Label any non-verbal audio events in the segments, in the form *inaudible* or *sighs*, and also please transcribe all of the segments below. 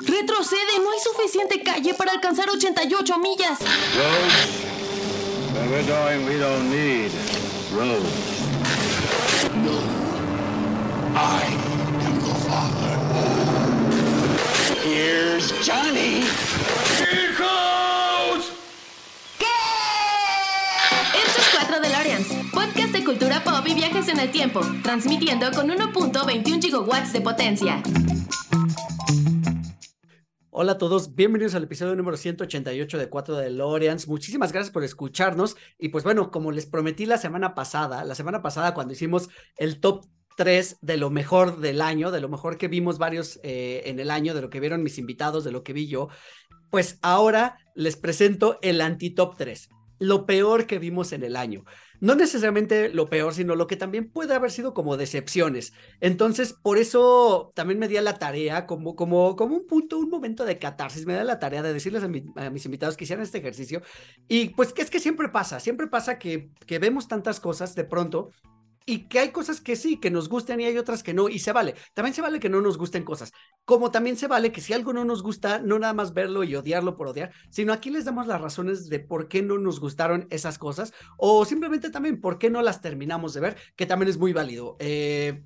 Retrocede, no hay suficiente calle para alcanzar 88 millas. Roads? Where we're going, we don't need roads. I am the father. Here's Johnny. Hijos! Esto es 4 DeLoreans, podcast de cultura pop y viajes en el tiempo, transmitiendo con 1.21 gigawatts de potencia. Hola a todos, bienvenidos al episodio número 188 de 4 de Loreans. Muchísimas gracias por escucharnos. Y pues bueno, como les prometí la semana pasada, la semana pasada cuando hicimos el top 3 de lo mejor del año, de lo mejor que vimos varios eh, en el año, de lo que vieron mis invitados, de lo que vi yo, pues ahora les presento el anti-top 3, lo peor que vimos en el año no necesariamente lo peor, sino lo que también puede haber sido como decepciones. Entonces, por eso también me di a la tarea, como, como, como un punto, un momento de catarsis, me da la tarea de decirles a, mis invitados que hicieran este ejercicio. Y pues que es que siempre pasa, siempre pasa que, que vemos tantas cosas de pronto y que hay cosas que sí, que nos gustan y hay otras que no, y se vale. También se vale que no nos gusten cosas, como también se vale que si algo no nos gusta, no nada más verlo y odiarlo por odiar, sino aquí les damos las razones de por qué no nos gustaron esas cosas, o simplemente también por qué no las terminamos de ver, que también es muy válido. Eh,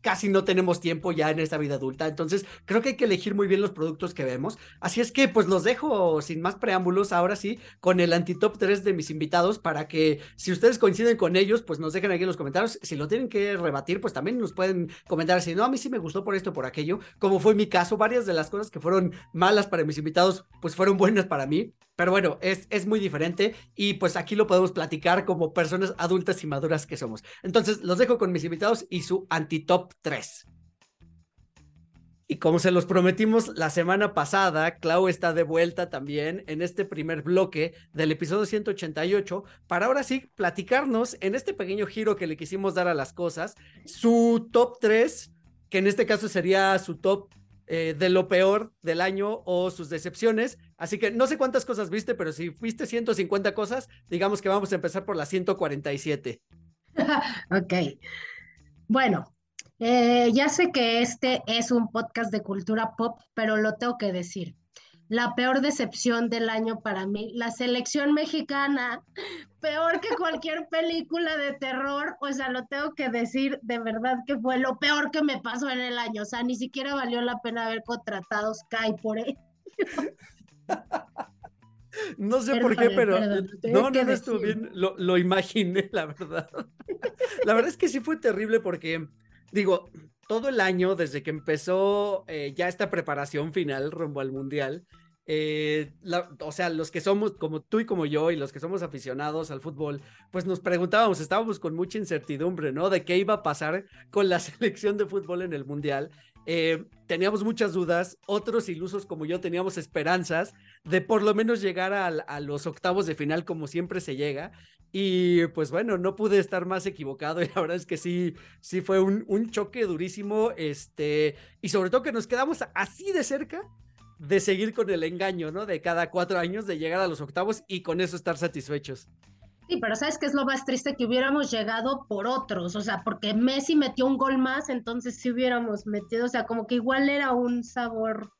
casi no tenemos tiempo ya en esta vida adulta, entonces creo que hay que elegir muy bien los productos que vemos. Así es que pues los dejo sin más preámbulos ahora sí con el anti-top 3 de mis invitados para que si ustedes coinciden con ellos, pues nos dejen aquí en los comentarios. Si lo tienen que rebatir, pues también nos pueden comentar si no, a mí sí me gustó por esto, por aquello, como fue mi caso, varias de las cosas que fueron malas para mis invitados, pues fueron buenas para mí. Pero bueno, es, es muy diferente y pues aquí lo podemos platicar como personas adultas y maduras que somos. Entonces, los dejo con mis invitados y su anti-top 3. Y como se los prometimos la semana pasada, Clau está de vuelta también en este primer bloque del episodio 188 para ahora sí platicarnos en este pequeño giro que le quisimos dar a las cosas, su top 3, que en este caso sería su top eh, de lo peor del año o sus decepciones. Así que no sé cuántas cosas viste, pero si fuiste 150 cosas, digamos que vamos a empezar por las *laughs* 147. ok. Bueno, eh, ya sé que este es un podcast de cultura pop, pero lo tengo que decir la peor decepción del año para mí, la selección mexicana, peor que cualquier película de terror, o sea, lo tengo que decir, de verdad que fue lo peor que me pasó en el año, o sea, ni siquiera valió la pena haber contratado Sky por ello. No sé por qué, pero no, no, no estuvo bien, lo, lo imaginé, la verdad. *laughs* La verdad es que sí fue terrible porque, digo, todo el año, desde que empezó eh, ya esta preparación final rumbo al Mundial, eh, o sea, los que somos como tú y como yo y los que somos aficionados al fútbol, pues nos preguntábamos, estábamos con mucha incertidumbre, ¿no? De qué iba a pasar con la *laughs* selección de fútbol en el Mundial. Eh, teníamos muchas dudas, otros ilusos como yo teníamos esperanzas de por lo menos llegar a, los octavos de final como siempre se llega. Y pues bueno, no pude estar más equivocado *laughs* y la verdad es que sí, sí fue un, un choque durísimo, este, y sobre todo que nos quedamos así de cerca de seguir con el engaño, ¿no? De cada cuatro años de llegar a los octavos y con eso estar satisfechos. Sí, pero ¿sabes qué es lo más triste? Que hubiéramos llegado por otros, o sea, porque Messi metió un gol más, entonces sí hubiéramos metido, o sea, como que igual era un sabor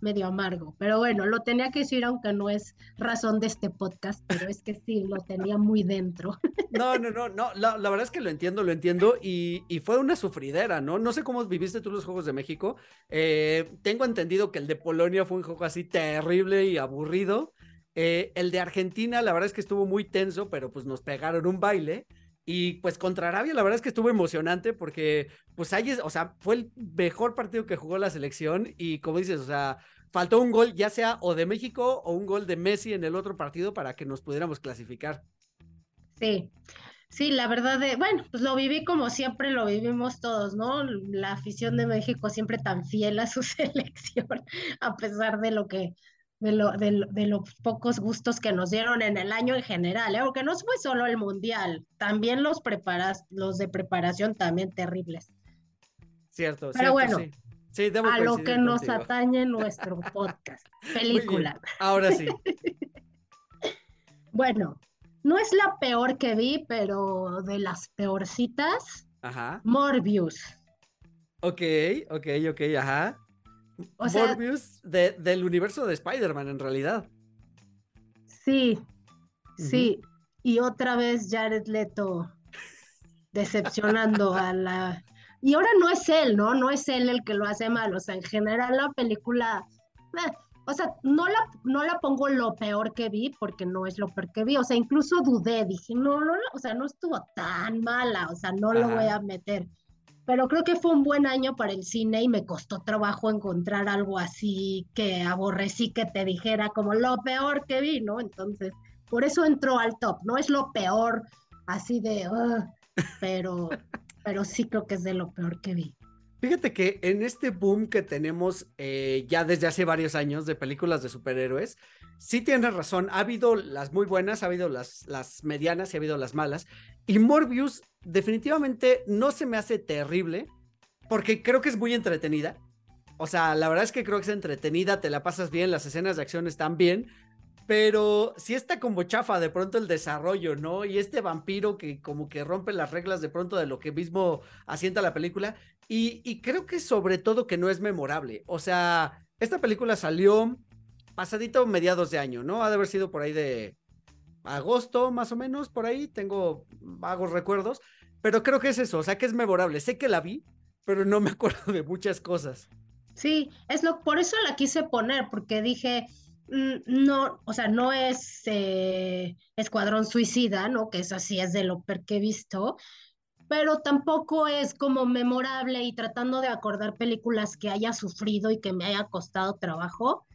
medio amargo. Pero bueno, lo tenía que decir, aunque no es razón de este podcast, pero es que sí, lo tenía muy dentro. *laughs* No, no, no, no, la, verdad es que lo entiendo, lo entiendo, y, fue una sufridera, ¿no? No sé cómo viviste tú los Juegos de México. Eh, tengo entendido que el de Polonia fue un juego así terrible y aburrido. Eh, el de Argentina, la verdad es que estuvo muy tenso, pero pues nos pegaron un baile. Y pues contra Arabia, la verdad es que estuvo emocionante porque, pues ahí, o sea, fue el mejor partido que jugó la selección y como dices, o sea, faltó un gol ya sea o de México o un gol de Messi en el otro partido para que nos pudiéramos clasificar. Sí, sí, la verdad, de, bueno, pues lo viví como siempre lo vivimos todos, ¿no? La afición de México siempre tan fiel a su *laughs* selección, a pesar de lo que de, lo, de, los pocos gustos que nos dieron en el año en general, ¿eh? porque no fue solo el mundial, también los, preparas, los de preparación también terribles. Cierto, Pero bueno, sí. a lo que nos atañe nuestro *laughs* podcast, película. Ahora sí. *laughs* bueno, no es la peor que vi, pero de las peorcitas, ajá. Morbius. Ok, ok, ok, ajá. O sea, Morbius de- del universo de Spider-Man, en realidad. sí, sí. Y otra vez Jared Leto decepcionando a la... Y ahora no es él, ¿no? No es él el que lo hace mal. O sea, en general la película... eh, o sea, no la, no la pongo lo peor que vi, porque no es lo peor que vi. O sea, incluso dudé, dije, no, no, o sea, no estuvo tan mala, o sea, no lo voy a meter. Pero creo que fue un buen año para el cine y me costó trabajo encontrar algo así que aborrecí que te dijera como lo peor que vi, ¿no? Entonces, por eso entró al top. No es lo peor así de, "Ugh", *laughs* pero, pero sí creo que es de lo peor que vi. Fíjate que en este boom que tenemos eh, ya desde hace varios años de películas de superhéroes, sí tienes razón, ha habido las muy buenas, ha habido las, medianas y ha habido las malas. Y Morbius definitivamente no se me hace terrible porque creo que es muy entretenida. O sea, la verdad es que creo que es entretenida, te la pasas bien, las escenas de acción están bien, pero sí está como chafa de pronto el desarrollo, ¿no? Y este vampiro que como que rompe las reglas de pronto de lo que mismo asienta la película. Y, y creo que sobre todo que no es memorable. O sea, esta película salió pasadito mediados de año, ¿no? Ha de haber sido por ahí de agosto, más o menos, por ahí. Tengo vagos recuerdos. Pero creo que es eso, o sea, que es memorable. Sé que la vi, pero no me *laughs* acuerdo de muchas cosas. Sí, es lo, por eso la quise poner, porque dije, mm, no, o sea, no es eh, Escuadrón Suicida, ¿no? Que eso sí es de lo peor que he visto, pero tampoco es como memorable y tratando de acordar películas que haya sufrido y que me haya costado trabajo.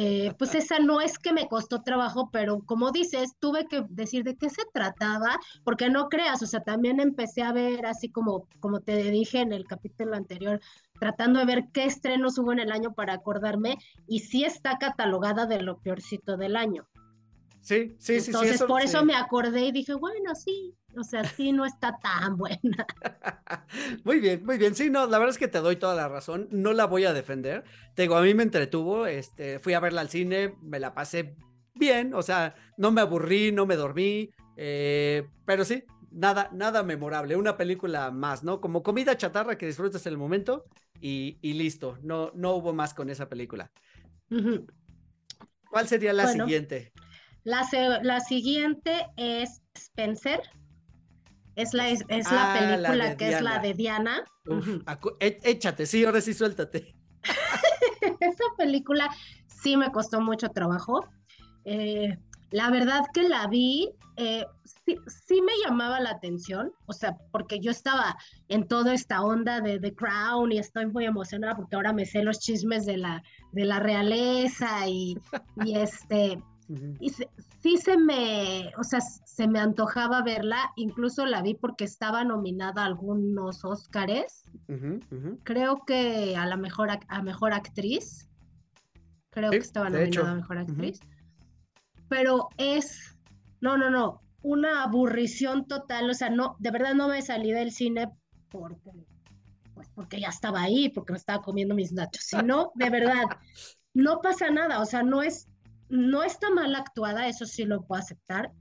Eh, pues esa no es que me costó trabajo, pero como dices, tuve que decir de qué se trataba, porque no creas, o sea, también empecé a ver así como, como te dije en el capítulo anterior, tratando de ver qué estrenos hubo en el año para acordarme, y sí está catalogada de lo peorcito del año. Sí, sí, sí, sí. Entonces, por eso sí. me acordé y dije, bueno, sí, o sea, sí, no está tan buena. *laughs* Muy bien, muy bien. Sí, no, la verdad es que te doy toda la razón. No la voy a defender. Te digo, a mí me entretuvo. Este, fui a verla al cine, me la pasé bien. O sea, no me aburrí, no me dormí. eh, pero sí, nada, nada memorable. Una película más, ¿no? Como comida chatarra que disfrutas en el momento y, y listo. No, no hubo más con esa película. ¿Cuál sería la Bueno. siguiente? La, la siguiente es Spencer. Es la, es, es la Ah, la película que es la de Diana. Uf, é- échate, sí, ahora sí suéltate. *laughs* Esa película sí me costó mucho trabajo. Eh, la verdad que la vi, eh, sí, sí me llamaba la atención, o sea, porque yo estaba en toda esta onda de The Crown y estoy muy emocionada porque ahora me sé los chismes de la, de la realeza y, y este, Y se- sí se me, o sea, se me antojaba verla, incluso la vi porque estaba nominada a algunos Óscares, creo que a la mejor, a mejor actriz, creo Sí, que estaba nominada a mejor actriz, pero es, no, no, no, una aburrición total, o sea, no, de verdad no me salí del cine porque, pues porque ya estaba ahí, porque me estaba comiendo mis nachos, *laughs* sino, de verdad, no pasa nada, o sea, no es, no está mal actuada, eso sí lo puedo aceptar,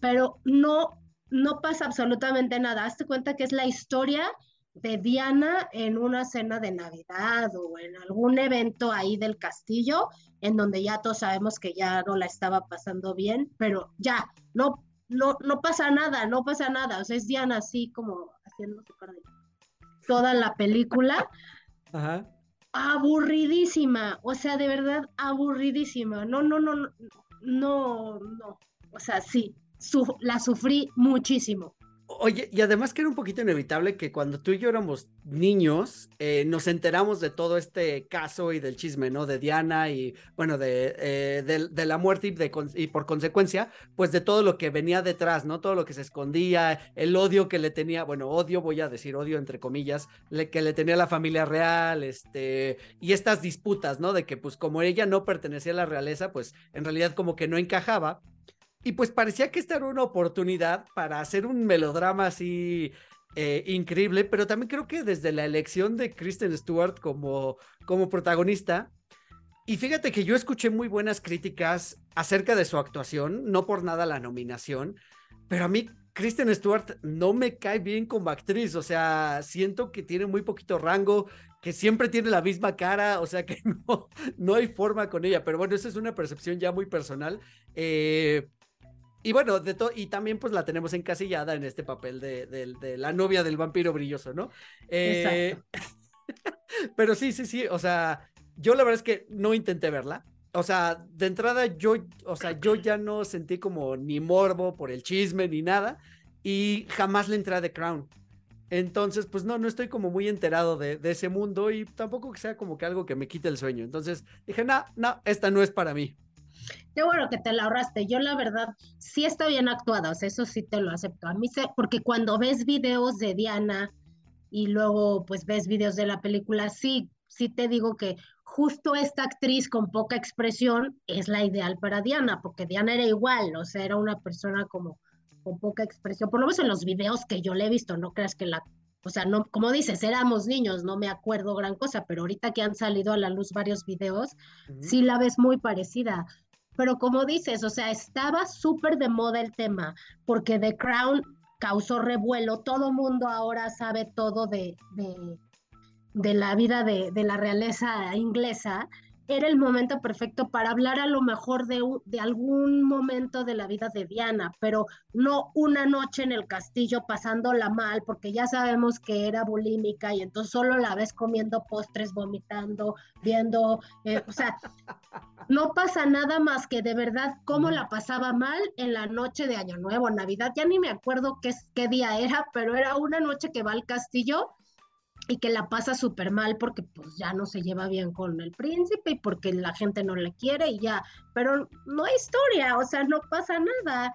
pero no, no pasa absolutamente nada. Hazte cuenta que es la historia de Diana en una cena de Navidad o en algún evento ahí del castillo, en donde ya todos sabemos que ya no la estaba pasando bien, pero ya, no, no, no pasa nada, no pasa nada. O sea, es Diana así como haciendo toda la película Ajá. Aburridísima, o sea, de verdad aburridísima. No, no, no, no, no, no. O sea, sí, su- la sufrí muchísimo. Oye, y además que era un poquito inevitable que cuando tú y yo éramos niños, eh, nos enteramos de todo este caso y del chisme, ¿no? De Diana y, bueno, de, eh, de, la muerte y, por consecuencia, pues de todo lo que venía detrás, ¿no? Todo lo que se escondía, el odio que le tenía, bueno, odio, voy a decir odio entre comillas, que le tenía la familia real, este, y estas disputas, ¿no? De que pues como ella no pertenecía a la realeza, pues en realidad como que no encajaba. Y pues parecía que esta era una oportunidad para hacer un melodrama así eh, increíble, pero también creo que desde la elección de Kristen Stewart como, como protagonista, y fíjate que yo escuché muy buenas críticas acerca de su actuación, no por nada la nominación, pero a mí Kristen Stewart no me cae bien como actriz, o sea, siento que tiene muy poquito rango, que siempre tiene la misma cara, o sea que *laughs* no, no hay forma con ella, pero bueno, esa es una percepción ya muy personal. Eh, y bueno, de todo, y también pues la tenemos encasillada en este papel de, de la novia del vampiro brilloso, ¿no? Eh, *laughs* pero sí, sí, sí, o sea, yo la verdad es que no intenté verla. O sea, de entrada yo, o sea, yo ya no sentí como ni morbo por el chisme ni nada y jamás le entré a The Crown. Entonces, pues no, no estoy como muy enterado de, de, ese mundo y tampoco que sea como que algo que me quite el sueño. Entonces dije, no, no, esta no es para mí. Qué bueno que te la ahorraste. Yo la verdad sí está bien actuada, o sea, eso sí te lo acepto. A mí sé, porque cuando ves videos de Diana y luego pues ves videos de la película, sí, sí te digo que justo esta actriz con poca expresión es la ideal para Diana, porque Diana era igual, o sea, era una persona como con poca expresión, por lo menos en los videos que yo le he visto, no creas que la, o sea, no, como dices, éramos niños, no me acuerdo gran cosa, pero ahorita que han salido a la luz varios videos, sí la ves muy parecida. Pero como dices, o sea, estaba súper de moda el tema, porque The Crown causó revuelo, todo mundo ahora sabe todo de, de, de la vida de, de, la realeza inglesa, era el momento perfecto para hablar a lo mejor de, de, algún momento de la vida de Diana, pero no una noche en el castillo pasándola mal, porque ya sabemos que era bulímica y entonces solo la ves comiendo postres, vomitando, viendo, eh, o sea, *laughs* no pasa nada más que de verdad cómo la pasaba mal en la noche de Año Nuevo, Navidad, ya ni me acuerdo qué, qué día era, pero era una noche que va al castillo y que la pasa súper mal porque pues ya no se lleva bien con el príncipe y porque la gente no le quiere y ya, pero no hay historia, o sea, no pasa nada.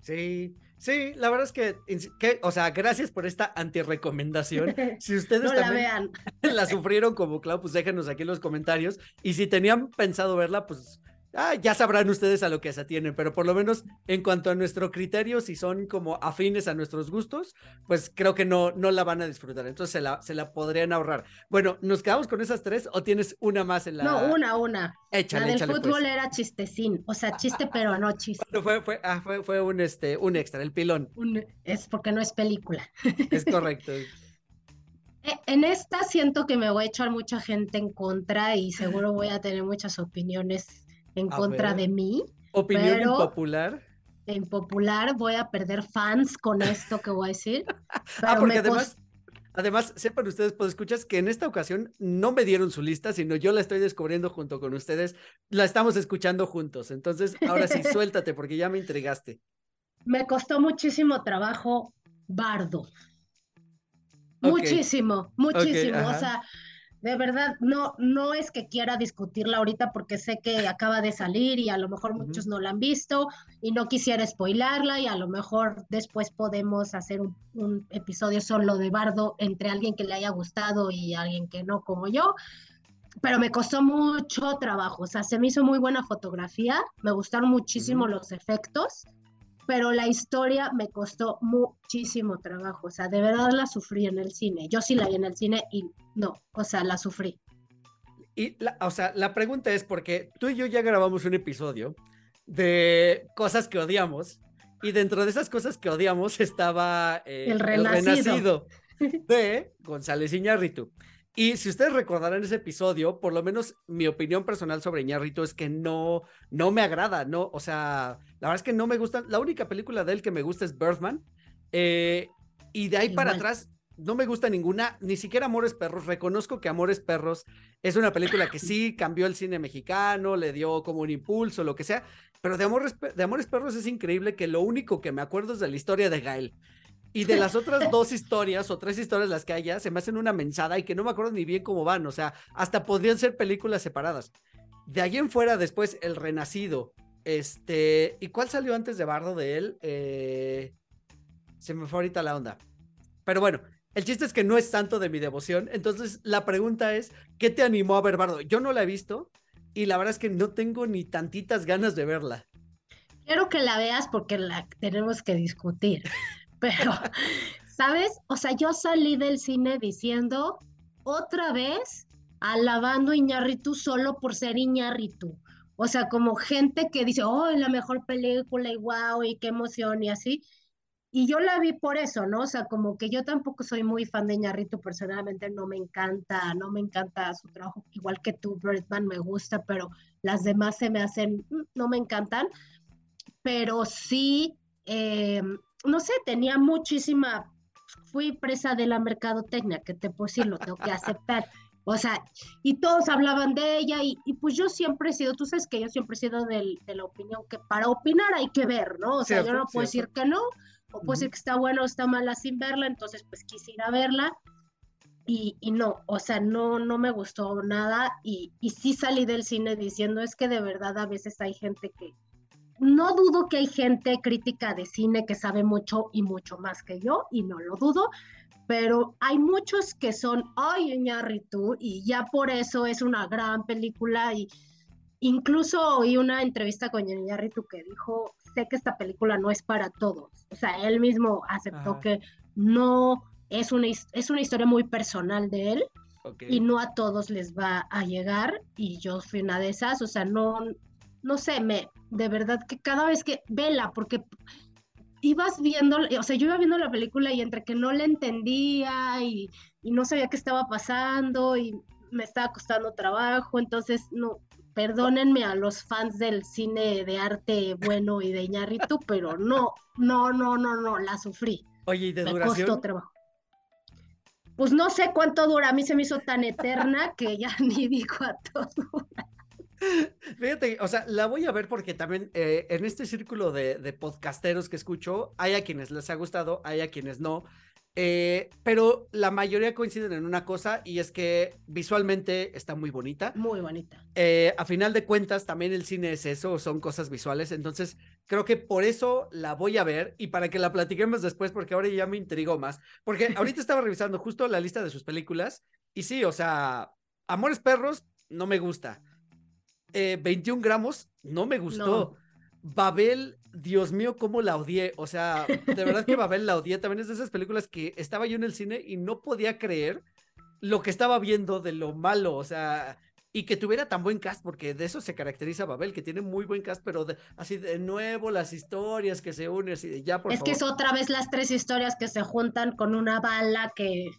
Sí, sí, la verdad es que, que o sea, gracias por esta antirecomendación. *laughs* Si ustedes no también la, vean. *laughs* la sufrieron como Clau, pues déjenos aquí en los comentarios. Y si tenían pensado verla, pues Ah, ya sabrán ustedes a lo que se atienen, pero por lo menos en cuanto a nuestro criterio, si son como afines a nuestros gustos, pues creo que no, no la van a disfrutar. Entonces se la, se la podrían ahorrar. Bueno, ¿nos quedamos con esas tres o tienes una más en la. No, una, una. Échale, la del échale, fútbol pues. era chistecín, o sea, chiste, pero no chiste. Bueno, fue, fue, ah, fue, fue un, este, un extra, el pilón. Un- es porque no es película. Es correcto. *laughs* Eh, En esta siento que me voy a echar mucha gente en contra y seguro voy a tener muchas opiniones en A contra ver. de mí. Opinión Pero- impopular. En popular voy a perder fans con esto que voy a decir. *laughs* Ah, porque además, además, sepan ustedes, pues escuchas que en esta ocasión no me dieron su lista, sino yo la estoy descubriendo junto con ustedes. La estamos escuchando juntos. Entonces, ahora sí, *laughs* suéltate, porque ya me intrigaste. Me costó muchísimo trabajo Bardo. Muchísimo, muchísimo. o sea, de verdad, no, no es que quiera discutirla ahorita porque sé que acaba de salir y a lo mejor muchos no la han visto y no quisiera spoilarla y a lo mejor después podemos hacer un, un episodio solo de Bardo entre alguien que le haya gustado y alguien que no, como yo. Pero me costó mucho trabajo, o sea, se me hizo muy buena fotografía, me gustaron muchísimo los efectos, pero la historia me costó muchísimo trabajo, o sea, de verdad la sufrí en el cine. Yo sí la vi en el cine y no, o sea, la sufrí. Y, la, o sea, la pregunta es porque tú y yo ya grabamos un episodio de cosas que odiamos y dentro de esas cosas que odiamos estaba eh, El Renacido. Renacido *laughs* de González Iñárritu. Y si ustedes recordarán ese episodio, por lo menos mi opinión personal sobre Iñárritu es que no, no me agrada, no, o sea, la verdad es que no me gusta, la única película de él que me gusta es Birdman, eh, y de ahí para atrás no me gusta ninguna, ni siquiera Amores Perros. Reconozco que Amores Perros es una película que sí cambió el cine mexicano, le dio como un impulso, lo que sea, pero de Amores, de Amores Perros es increíble que lo único que me acuerdo es de la historia de Gael. Y de las otras dos historias o tres historias las que haya, se me hacen una mensada y que no me acuerdo ni bien cómo van. O sea, hasta podrían ser películas separadas. De ahí en fuera, después, El Renacido. Este, ¿y cuál salió antes de Bardo de él? Eh, se me fue ahorita la onda. Pero bueno, el chiste es que no es santo de mi devoción. Entonces, la pregunta es: ¿qué te animó a ver Bardo? Yo no la he visto y la verdad es que no tengo ni tantitas ganas de verla. Quiero que la veas porque la tenemos que discutir. *laughs* Pero, ¿sabes? O sea, yo salí del cine diciendo otra vez alabando a Iñárritu solo por ser Iñárritu. O sea, como gente que dice, oh, es la mejor película y wow, y qué emoción y así. Y yo la vi por eso, ¿no? O sea, como que yo tampoco soy muy fan de Ñarrito, personalmente no me encanta, no me encanta su trabajo, igual que tú, Birdman me gusta, pero las demás se me hacen, mm, no me encantan, pero sí, eh, no sé, tenía muchísima, fui presa de la mercadotecnia, que te decir, lo tengo que aceptar. *laughs* O sea, y todos hablaban de ella y, pues yo siempre he sido, tú sabes que yo siempre he sido de la opinión que para opinar hay que ver, ¿no? O sea, yo no puedo decir que no, o puedo decir que está buena o está mala sin verla, entonces pues quisiera verla y, y, no, o sea, no, no me gustó nada y, y sí salí del cine diciendo es que de verdad a veces hay gente que, no dudo que hay gente crítica de cine que sabe mucho y mucho más que yo y no lo dudo, pero hay muchos que son, ay, Iñárritu, y ya por eso es una gran película y incluso oí una entrevista con Iñárritu que dijo, sé que esta película no es para todos, o sea, él mismo aceptó que no es una, es una historia muy personal de él y no a todos les va a llegar y yo fui una de esas, o sea, no, no sé, me, de verdad que cada vez que, vela, porque ibas viendo, o sea, yo iba viendo la película y entre que no la entendía y, no sabía qué estaba pasando y me estaba costando trabajo, entonces no, perdónenme a los fans del cine de arte bueno y de Iñárritu, pero no, no, no, no, no, la sufrí. Oye, ¿y de me duración? costó trabajo. Pues no sé cuánto dura, a mí se me hizo tan eterna que ya *laughs* ni digo a todo. Fíjate, o sea, la voy a ver porque también eh, en este círculo de, de, podcasteros que escucho, hay a quienes les ha gustado, hay a quienes no, eh, pero la mayoría coinciden en una cosa y es que visualmente está muy bonita. Muy bonita. Eh, a final de cuentas, también el cine es eso, son cosas visuales, entonces creo que por eso la voy a ver y para que la platiquemos después, porque ahora ya me intrigó más, porque *laughs* ahorita estaba revisando justo la lista de sus películas y sí, o sea, Amores Perros no me gusta eh, 21 gramos, no me gustó. No. Babel, Dios mío, cómo la odié. O sea, de verdad que Babel la odié. También es de esas películas que estaba yo en el cine y no podía creer lo que estaba viendo de lo malo. O sea, y que tuviera tan buen cast, porque de eso se caracteriza Babel, que tiene muy buen cast, pero de, así de nuevo las historias que se unen, así de ya por Es favor. que es otra vez las tres historias que se juntan con una bala que.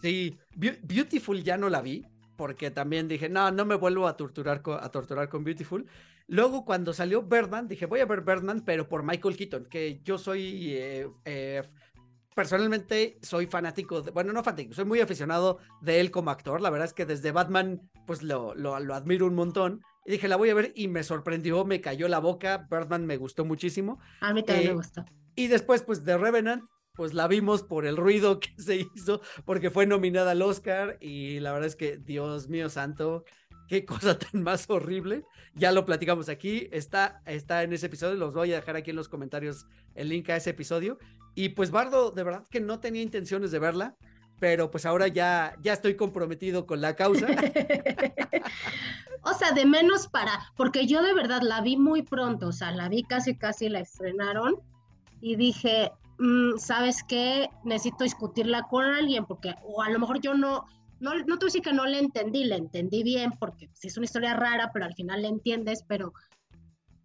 Sí, Be Beautiful ya no la vi, porque también dije, no, no me vuelvo a torturar con, a torturar con Beautiful. Luego, cuando salió Birdman, dije, voy a ver Birdman, pero por Michael Keaton, que yo soy, eh, eh, personalmente, soy fanático, de, bueno, no fanático, soy muy aficionado de él como actor. La verdad es que desde Batman, pues lo, lo, lo admiro un montón. Y dije, la voy a ver y me sorprendió, me cayó la boca. Birdman me gustó muchísimo. A mí también eh, me gustó. Y después, pues, de Revenant, pues la vimos por el ruido *laughs* que se hizo, porque fue nominada al Oscar y la verdad es que, Dios mío santo, qué cosa tan más horrible. Ya lo platicamos aquí, está, está en ese episodio, los voy a dejar aquí en los comentarios el link a ese episodio. Y pues Bardo, de verdad que no tenía intenciones de verla, pero pues ahora ya, ya estoy comprometido con la causa. *laughs* o sea, de menos para, porque yo de verdad la vi muy pronto, o sea, la vi casi, casi la estrenaron y dije, mmm, ¿sabes qué? Necesito discutirla con alguien, porque, o a lo mejor yo no, no, no te voy a decir que no le entendí, le entendí bien, porque sí es una historia rara, pero al final le entiendes, pero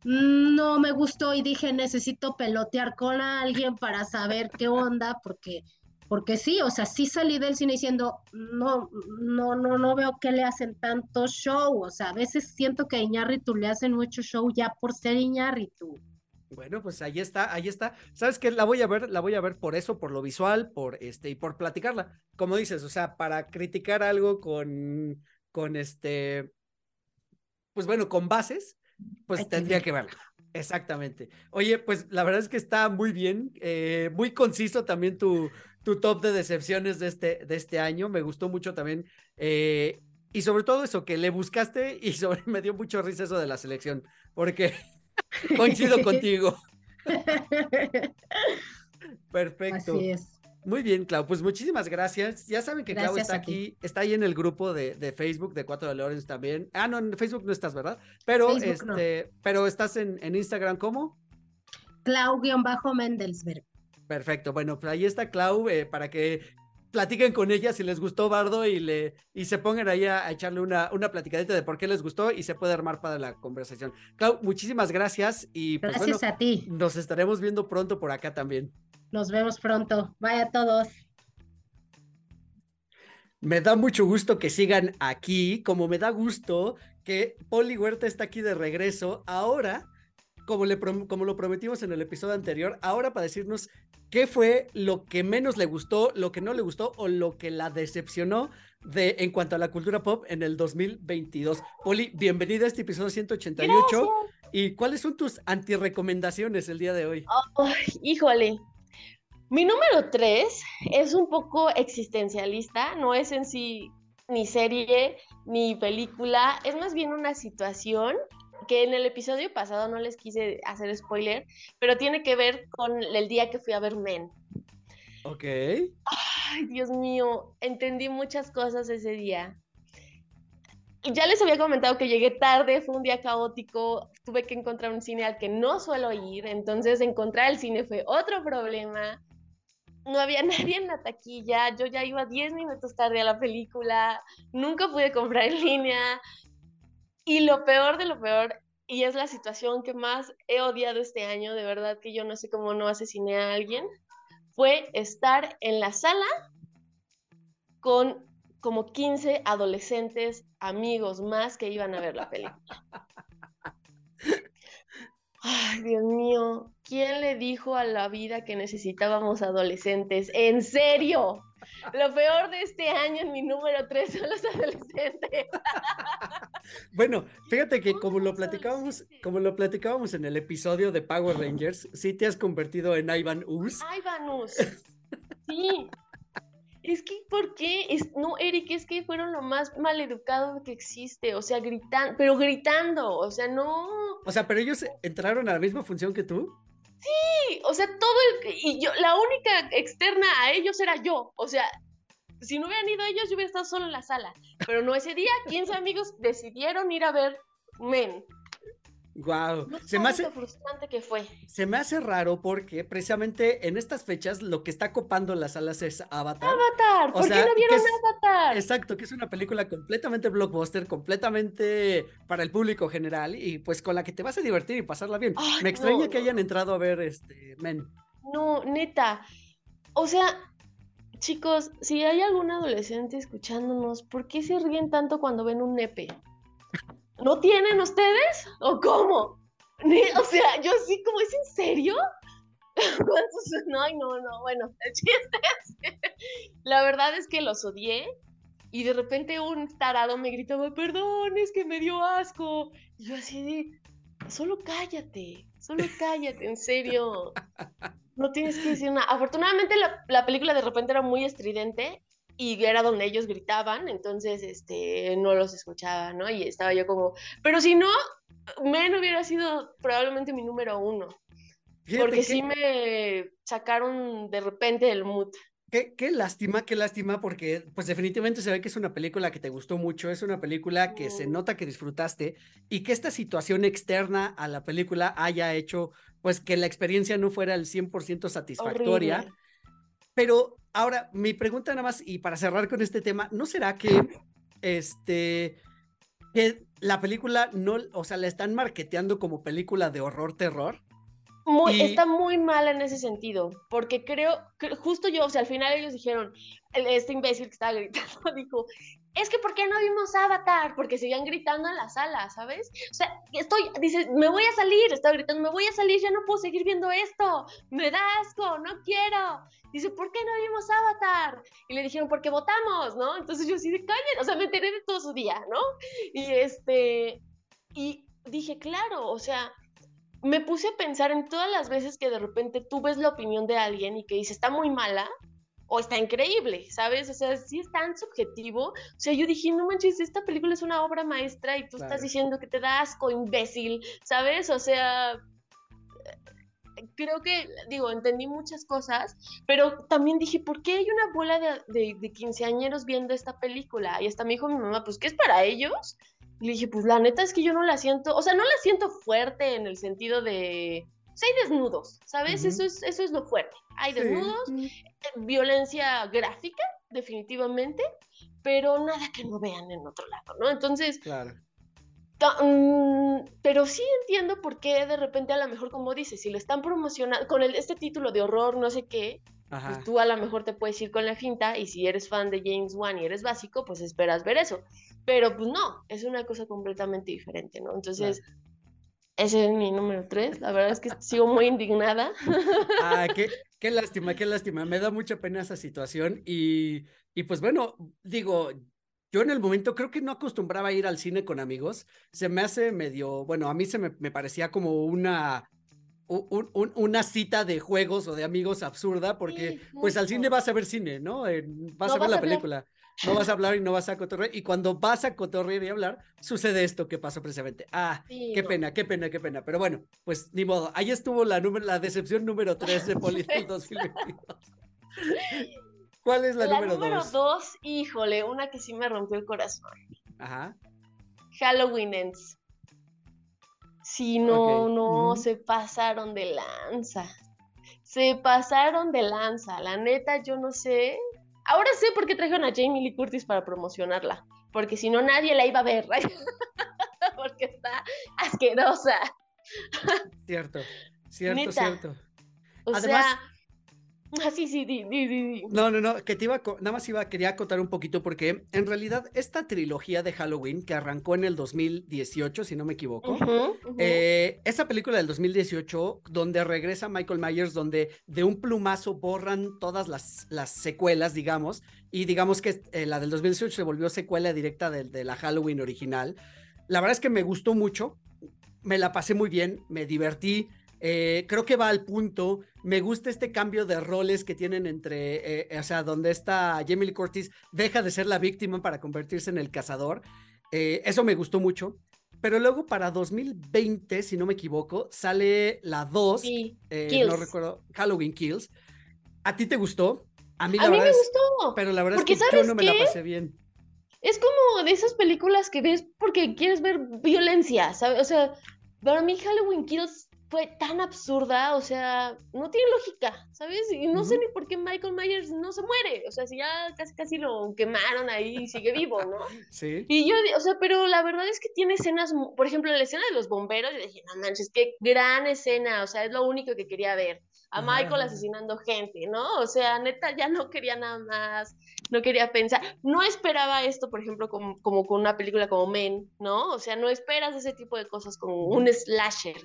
no me gustó y dije, necesito pelotear con alguien para saber qué onda, porque, porque sí, o sea, sí salí del cine diciendo, no, no, no, no veo que le hacen tanto show, o sea, a veces siento que a Iñárritu le hacen mucho show ya por ser Iñárritu. Bueno, pues ahí está, ahí está. ¿Sabes qué? La voy a ver, la voy a ver por eso, por lo visual, por este, y por platicarla. Como dices, o sea, para criticar algo con, con este, pues bueno, con bases, pues tendría que verla. Exactamente. Oye, pues la verdad es que está muy bien, eh, muy conciso también tu, tu top de decepciones de este, de este año. Me gustó mucho también. Eh, y sobre todo eso, que le buscaste y *laughs* sobre, me dio mucho risa eso de la selección, porque *laughs* Coincido *laughs* contigo. *laughs* Perfecto. Así es. Muy bien, Clau. Pues muchísimas gracias. Ya saben que gracias Clau está aquí, está ahí en el grupo de, de, Facebook de Cuatro de Lorenz también. Ah, no, en Facebook no estás, ¿verdad? Pero, Facebook este, no. pero estás en, en Instagram, ¿cómo? Clau-Mendelsberg. Perfecto. Bueno, pues ahí está Clau eh, para que platiquen con ella si les gustó Bardo y, le, y se pongan ahí a, echarle una, una platicadita de por qué les gustó y se puede armar para la conversación. Clau, muchísimas gracias y pues, gracias a ti. Nos estaremos viendo pronto por acá también. Nos vemos pronto. Bye a todos. Me da mucho gusto que sigan aquí, como me da gusto que Poli Huerta está aquí de regreso. Ahora, como, le como lo prometimos en el episodio anterior, ahora para decirnos qué fue lo que menos le gustó, lo que no le gustó o lo que la decepcionó de, en cuanto a la cultura pop en el 2022. Poli, bienvenida a este episodio 188. ¿Y cuáles son tus antirecomendaciones el día de hoy? híjole, mi número tres es un poco existencialista, no es en sí ni serie ni película, es más bien una situación que en el episodio pasado no les quise hacer spoiler, pero tiene que ver con el día que fui a ver Men. Ok. Ay, Dios mío, entendí muchas cosas ese día. Ya les había comentado que llegué tarde, fue un día caótico, tuve que encontrar un cine al que no suelo ir, entonces encontrar el cine fue otro problema no había *laughs* nadie en la taquilla, yo ya iba 10 minutos tarde a la película, nunca pude comprar en línea. Y lo peor de lo peor, y es la situación que más he odiado este año, de verdad que yo no sé cómo no asesiné a alguien, fue estar en la sala con como 15 adolescentes amigos más que iban a ver la película. Ay, Dios mío, ¿quién le dijo a la vida que necesitábamos adolescentes? ¿En serio? Lo peor de este año en mi número 3 son los adolescentes. *laughs* Bueno, fíjate que como lo platicábamos, como lo platicábamos en el episodio de Power Rangers, sí te has convertido en Ivan Us. Ivan Us. *laughs* Sí, es que, ¿por qué? Es, no, Eric, es que fueron lo más maleducado que existe, o sea, gritando, pero gritando, o sea, no. O sea, pero ellos entraron a la misma función que tú. Sí, o sea, todo el. Y yo, la única externa a ellos era yo, o sea, si no hubieran ido ellos, yo hubiera estado solo en la sala. Pero no ese día, 15 amigos decidieron ir a ver Men. Wow, se me hace frustrante que fue. Se me hace raro porque precisamente en estas fechas lo que está copando las salas es Avatar. Avatar, ¿por qué no vieron Avatar? Exacto, que es una película completamente blockbuster, completamente para el público general y pues con la que te vas a divertir y pasarla bien. me extraña que hayan entrado a ver este Men. No, neta. O sea, chicos, si hay algún adolescente escuchándonos, ¿por qué se ríen tanto cuando ven un nepe? ¿No tienen ustedes? ¿O cómo? O sea, yo sí, como, ¿es en serio? *laughs* No, no, no, bueno, *laughs* La verdad es que los odié y de repente un tarado me gritaba, perdón, es que me dio asco. Y yo así de, solo cállate, solo cállate, en serio. *laughs* No tienes que decir nada. Afortunadamente la, la película de repente era muy estridente y era donde ellos gritaban, entonces este, no los escuchaba, ¿no? Y estaba yo como, pero si no, Men hubiera sido probablemente mi número uno, porque sí me sacaron de repente del mood. Qué, qué, lástima, qué lástima, porque pues definitivamente se ve que es una película que te gustó mucho, es una película que se nota que disfrutaste y que esta situación externa a la película haya hecho pues que la experiencia no fuera al 100% satisfactoria. Pero ahora, mi pregunta nada más, y para cerrar con este tema, ¿no será que este que la película no, o sea, la están marketeando como película de horror terror? Muy, Está muy mal en ese sentido, porque creo que justo yo, o sea, al final ellos dijeron, este imbécil que estaba gritando *laughs* dijo, es que ¿por qué no vimos Avatar? Porque seguían gritando en la sala, ¿sabes? O sea, estoy, dice, me voy a salir, estaba gritando, me voy a salir, ya no puedo seguir viendo esto, me da asco, no quiero. Dice, ¿por qué no vimos Avatar? Y le dijeron, porque votamos, ¿no? Entonces yo así de o sea, me enteré de todo su día, ¿no? Y este, y dije, claro, o sea, me puse a pensar en todas las veces que de repente tú ves la opinión de alguien y que dice, está muy mala, o está increíble, ¿sabes? O sea, sí es tan subjetivo. O sea, yo dije, no manches, esta película es una obra maestra y tú estás diciendo que te da asco, imbécil, ¿sabes? O sea, creo que, digo, entendí muchas cosas, pero también dije, ¿por qué hay una bola de, de, de quinceañeros viendo esta película? Y hasta me dijo mi mamá, pues, ¿qué es para ellos? Y le dije, pues la neta es que yo no la siento, o sea, no la siento fuerte en el sentido de, hay desnudos, ¿sabes? eso, es, eso es lo fuerte. Hay desnudos, violencia gráfica, definitivamente, pero nada que no vean en otro lado, ¿no? Entonces, claro. Mm, pero sí entiendo por qué de repente a lo mejor, como dices, si le están promocionando con el, este título de horror, no sé qué, pues tú a lo mejor te puedes ir con la finta y si eres fan de James Wan y eres básico, pues esperas ver eso. Pero pues no, es una cosa completamente diferente, ¿no? Entonces, ese es mi número tres. La verdad es que sigo muy indignada. *laughs* Ah, qué, qué lástima, qué lástima. Me da mucha pena esa situación y, y pues bueno, digo, yo en el momento creo que no acostumbraba a ir al cine con amigos. Se me hace medio, bueno, a mí se me, parecía como una, una cita de juegos o de amigos absurda, porque pues al cine vas a ver cine, ¿no? vas a ver la película. No vas a hablar y no vas a cotorrear. Y cuando vas a cotorrear y hablar, sucede esto que pasó precisamente. Ah, qué pena, qué pena, qué pena. Pero bueno, pues ni modo. Ahí estuvo la, la decepción número 3 de Poli 2022. *laughs* ¿Cuál es la, la número, número dos? híjole, una que sí me rompió el corazón. Ajá. Halloween Ends. Sí, no, no, se pasaron de lanza. Se pasaron de lanza. La neta, yo no sé. Ahora sé por qué trajeron a Jamie Lee Curtis para promocionarla. Porque si no, nadie la iba a ver. *laughs* porque está asquerosa. Cierto, cierto, cierto. O Además, sea, Ah, sí, sí, di, di, No, no, no, que te iba, nada más iba, quería acotar un poquito porque en realidad esta trilogía de Halloween que arrancó en el 2018, si no me equivoco, eh, esa película del 2018 donde regresa Michael Myers, donde de un plumazo borran todas las, las secuelas, digamos, y digamos que eh, la del 2018 se volvió secuela directa de, de la Halloween original. La verdad es que me gustó mucho, me la pasé muy bien, me divertí. Eh, creo que va al punto. Me gusta este cambio de roles que tienen entre, eh, o sea, donde está Jamie Lee Curtis deja de ser la víctima para convertirse en el cazador. Eh, eso me gustó mucho. Pero luego para 2020, si no me equivoco, sale la 2. no recuerdo, Halloween Kills. ¿A ti te gustó? A mí, la me gustó. Pero la verdad es que yo no me la pasé bien. Es como de esas películas que ves porque quieres ver violencia, ¿sabes? O sea, para mí Halloween Kills fue tan absurda, o sea, no tiene lógica, ¿sabes? Y no sé ni por qué Michael Myers no se muere, o sea, si ya casi casi lo quemaron ahí y sigue vivo, ¿no? *laughs* Sí. Y yo, o sea, pero la verdad es que tiene escenas, por ejemplo, la escena de los bomberos, y dije, no manches, qué gran escena, o sea, es lo único que quería ver. A Michael asesinando gente, ¿no? O sea, neta, ya no quería nada más, no quería pensar. No esperaba esto, por ejemplo, como, como con una película como Men, ¿no? O sea, no esperas ese tipo de cosas con un slasher.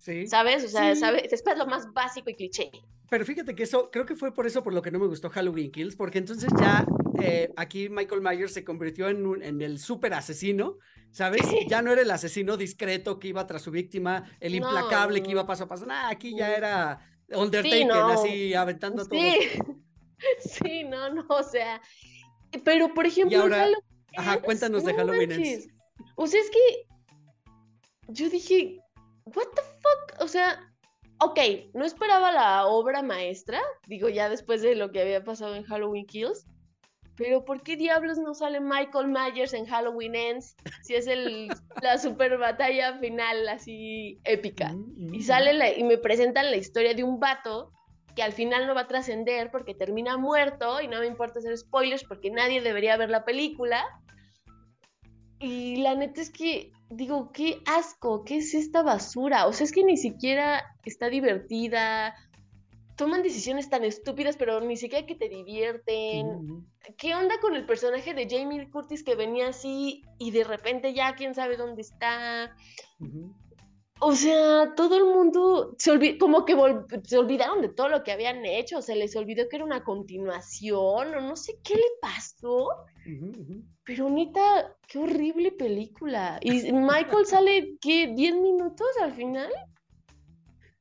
¿Sabes? O sea, ¿sabes? Después lo más básico y cliché. Pero fíjate que eso, creo que fue por eso por lo que no me gustó Halloween Kills, porque entonces ya eh, aquí Michael Myers se convirtió en, un, en el súper asesino, ¿sabes? *laughs* Ya no era el asesino discreto que iba tras su víctima, el implacable que iba paso a paso. Nah, aquí ya era Undertaker, así aventando todo. *laughs* Sí, no, no, o sea. Pero por ejemplo, y ahora, ajá, cuéntanos de Halloween. Ends. O sea, es que yo dije, what the fuck? O sea, ok, no esperaba la obra maestra, digo ya después de lo que había pasado en Halloween Kills, pero ¿por qué diablos no sale Michael Myers en Halloween Ends si es el, *laughs* la super batalla final así épica? Mm, y mm, sale mm. y me presentan la historia de un vato que al final no va a trascender porque termina muerto y no me importa hacer spoilers porque nadie debería ver la película. Y la neta es que digo, qué asco, ¿qué es esta basura? O sea, es que ni siquiera está divertida. Toman decisiones tan estúpidas, pero ni siquiera que te divierten. ¿Qué onda con el personaje de Jamie Curtis que venía así y de repente ya quién sabe dónde está? O sea, todo el mundo se olvidó, como que se olvidaron de todo lo que habían hecho, se les olvidó que era una continuación, o no sé qué le pasó. Pero Nita, qué horrible película. Y Michael sale, ¿qué? ¿10 minutos al final?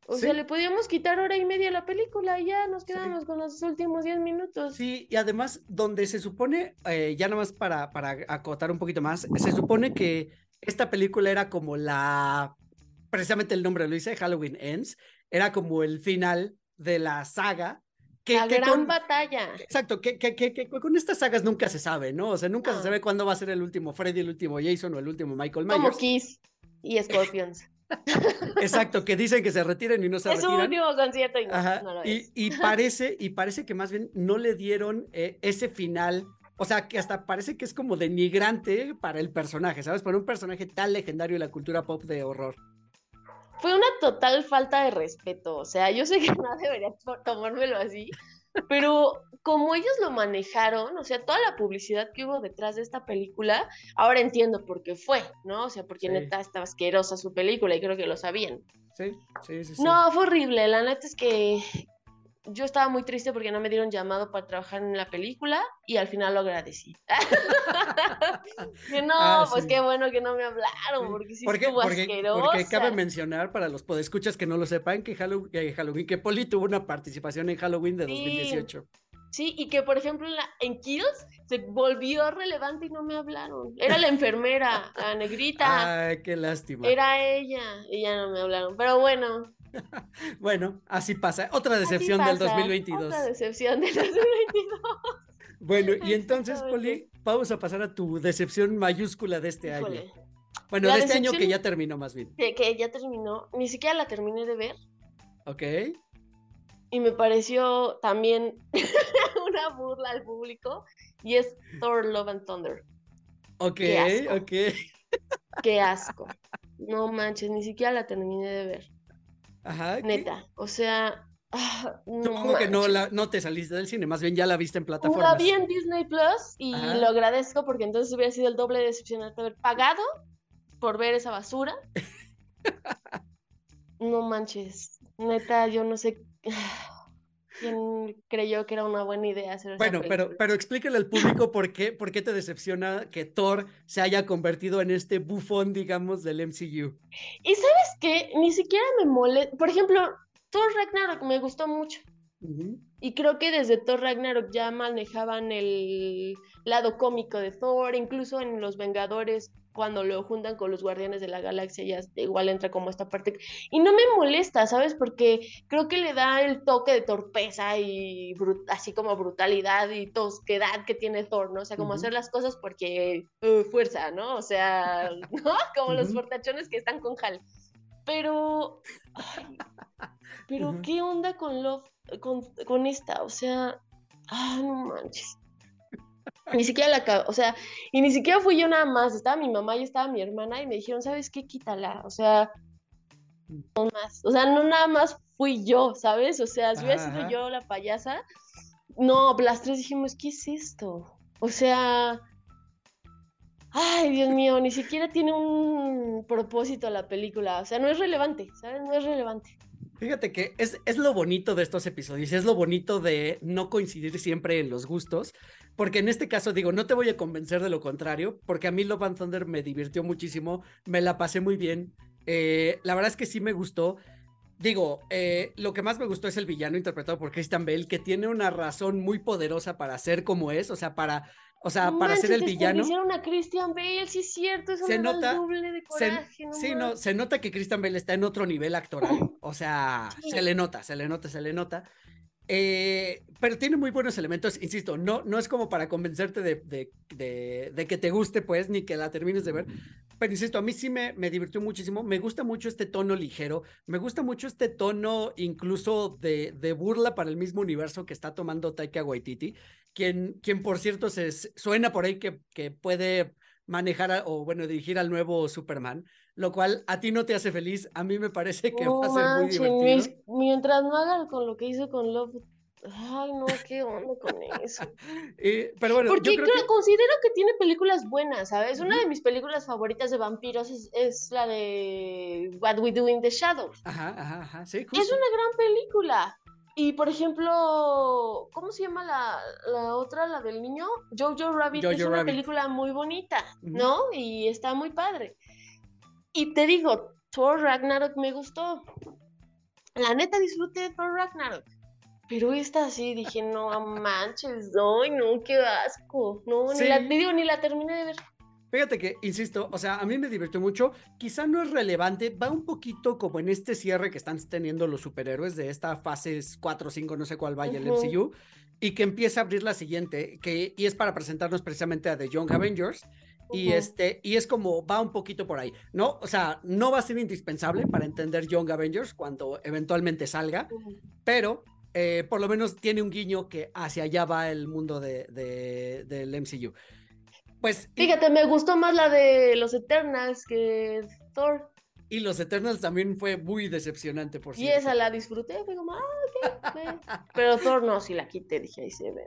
O sea, le podíamos quitar hora y media a la película y ya nos quedamos con los últimos 10 minutos. Sí, y además, donde se supone, eh, ya nomás para, para acotar un poquito más, se supone que esta película era como la precisamente el nombre lo dice, Halloween Ends, era como el final de la saga. Que, la gran batalla. Exacto, que, que, con estas sagas nunca se sabe, ¿no? O sea, nunca se sabe cuándo va a ser el último Freddy, el último Jason o el último Michael Myers. Como Kiss y Scorpions. *laughs* Exacto, que dicen que se retiren y no se es retiran. Es su último concierto y no, Ajá, no lo y, es. y, parece, y parece que más bien no le dieron eh, ese final, o sea, que hasta parece que es como denigrante para el personaje, ¿sabes? Para un personaje tan legendario de la cultura pop de horror. Fue una total falta de respeto, o sea, yo sé que *laughs* no debería tomármelo así, pero como ellos lo manejaron, o sea, toda la publicidad que hubo detrás de esta película, ahora entiendo por qué fue, ¿no? O sea, porque Sí. neta estaba asquerosa su película y creo que lo sabían. Sí, sí, sí. sí. No, fue horrible, la neta es que yo estaba muy triste porque no me dieron llamado para trabajar en la película y al final lo agradecí. *laughs* que no, Ah, pues qué bueno que no me hablaron, porque sí estuvo porque, asquerosa. porque cabe mencionar para los podescuchas que no lo sepan que Halloween, que, Halloween, que Polly tuvo una participación en Halloween de Sí. 2018. Sí, y que por ejemplo en, la, en Kills se volvió relevante y no me hablaron. Era la enfermera, la negrita. *laughs* Ay, qué lástima. Era ella y ya no me hablaron. Pero bueno. *laughs* Bueno, así pasa. Otra decepción del pasa. 2022. Otra decepción del 2022. Bueno, y *laughs* entonces. Poli, vamos a pasar a tu decepción mayúscula de este año. Bueno, La de este año que ya terminó más bien. Que, que ya terminó. Ni siquiera la terminé de ver. ¿Ok? Y me pareció también *laughs* una burla al público. Y es Thor Love and Thunder. Ok, Qué asco. ok. Qué asco. No manches, ni siquiera la terminé de ver. Ajá. ¿qué? Neta. O sea. ah, no Supongo que no, la, te saliste del cine, más bien ya la viste en La plataformas. vi en Disney Plus y Ajá. lo agradezco porque entonces hubiera sido el doble de decepcionante haber pagado por ver esa basura. *laughs* No manches, neta, yo no sé *sighs* quién creyó que era una buena idea hacer esa Bueno, pero, pero explícale al público por qué, por qué te decepciona que Thor se haya convertido en este bufón, digamos, del MCU. Y sabes qué, ni siquiera me molesta. Por ejemplo, Thor Ragnarok me gustó mucho. Y creo que desde Thor Ragnarok ya manejaban el lado cómico de Thor, incluso en Los Vengadores, cuando lo juntan con los Guardianes de la Galaxia, ya igual entra como esta parte. Y no me molesta, ¿sabes? Porque creo que le da el toque de torpeza y así como brutalidad y tosquedad que tiene Thor, ¿no? O sea, como hacer las cosas porque uh, fuerza, ¿no? O sea, *laughs* ¿no? Como los fortachones que están con Hal. Pero, ay, pero. *laughs* ¿qué onda con Love, con, con esta? O sea, ah, no manches. Ni siquiera la, o sea, y ni siquiera fui yo nada más, estaba mi mamá y estaba mi hermana y me dijeron, ¿sabes qué? Quítala, o sea, no más, o sea, no nada más fui yo, ¿sabes? O sea, si hubiera sido yo la payasa, no, las tres dijimos, ¿qué es esto? O sea, ay, Dios mío, ni siquiera tiene un propósito la película, o sea, no es relevante, ¿sabes? No es relevante. Fíjate que es, es lo bonito de estos episodios, es lo bonito de no coincidir siempre en los gustos, porque en este caso digo, no te voy a convencer de lo contrario, porque a mí Love and Thunder me divirtió muchísimo, me la pasé muy bien, eh, la verdad es que sí me gustó. Digo, eh, lo que más me gustó es el villano interpretado por Christian Bale, que tiene una razón muy poderosa para ser como es, o sea, para, o sea, No para ser el villano. desperdiciaron a Christian Bale, sí es cierto, es Se nota- doble de Se- coraje, no sí, no, se nota que Christian Bale está en otro nivel actoral. O sea, Sí. se le nota, se le nota, se le nota. Eh, pero tiene muy buenos elementos, insisto, no, no es como para convencerte de, de, de- de que te guste, pues, ni que la termines de ver. Pero insisto, a mí sí me, me divirtió muchísimo. Me gusta mucho este tono ligero. Me gusta mucho este tono incluso de, de burla para el mismo universo que está tomando Taika Waititi, quien, quien por cierto, se se- suena por ahí que, que puede manejar a- o, bueno, dirigir al nuevo Superman, lo cual a ti no te hace feliz. A mí me parece que No va a ser muy divertido. mientras no hagan con lo que hizo con Love, ay no, qué onda con eso. *laughs* Eh, pero bueno, Porque yo creo creo- que... considero que tiene películas buenas, ¿sabes? Una de mis películas favoritas de vampiros es, es la de What We Do in the Shadows. Ajá, ajá, ajá, sí, Es justo. una gran película. Y por ejemplo, ¿cómo se llama la, la otra, la del niño? Jojo Rabbit es una Rabbit. película muy bonita. ¿no? Y está muy padre. Y te digo, Thor Ragnarok me gustó. La neta disfruté de Thor Ragnarok. Pero esta sí dije, no manches, ay, no, qué asco. No, Sí. ni la, digo, ni la terminé de ver. Fíjate que, insisto, o sea, a mí me divirtió mucho. Quizá no es relevante, va un poquito como en este cierre que están teniendo los superhéroes de esta fase 4 o 5, no sé cuál vaya el Ujú. MCU, y que empieza a abrir la siguiente, que, y es para presentarnos precisamente a The Young Avengers. Y este, y es como va un poquito por ahí, ¿no? O sea, no va a ser indispensable para entender Young Avengers cuando eventualmente salga, pero eh, por lo menos tiene un guiño que hacia allá va el mundo de, del MCU. Pues. Fíjate, me gustó más la de los Eternals que Thor. Y los Eternals también fue muy decepcionante, por cierto. Y esa la disfruté, fue como, ah, Pero Thor no, si la quité, dije, ahí se ve.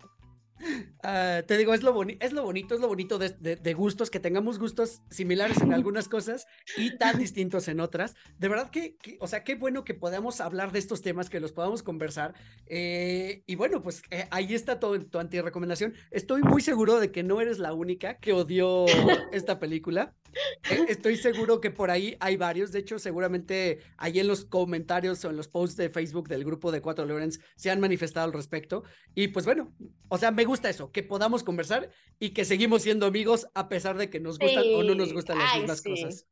Ah, te digo, es lo, es lo bonito, es lo bonito de, gustos, que tengamos gustos similares en algunas cosas y tan distintos en otras. De verdad que, o sea, qué bueno que podamos hablar de estos temas, que los podamos conversar. Eh, y bueno, pues eh, ahí está tu, tu anti-recomendación. Estoy muy seguro de que no eres la única que odió esta película. *laughs* Estoy seguro que por ahí hay varios. De hecho, seguramente ahí en los comentarios o en los posts de Facebook del grupo de Cuatro Lorenz se han manifestado al respecto. Y pues bueno, o sea, me gusta eso, que podamos conversar y que seguimos siendo amigos a pesar de que nos gustan o no nos gustan las mismas cosas.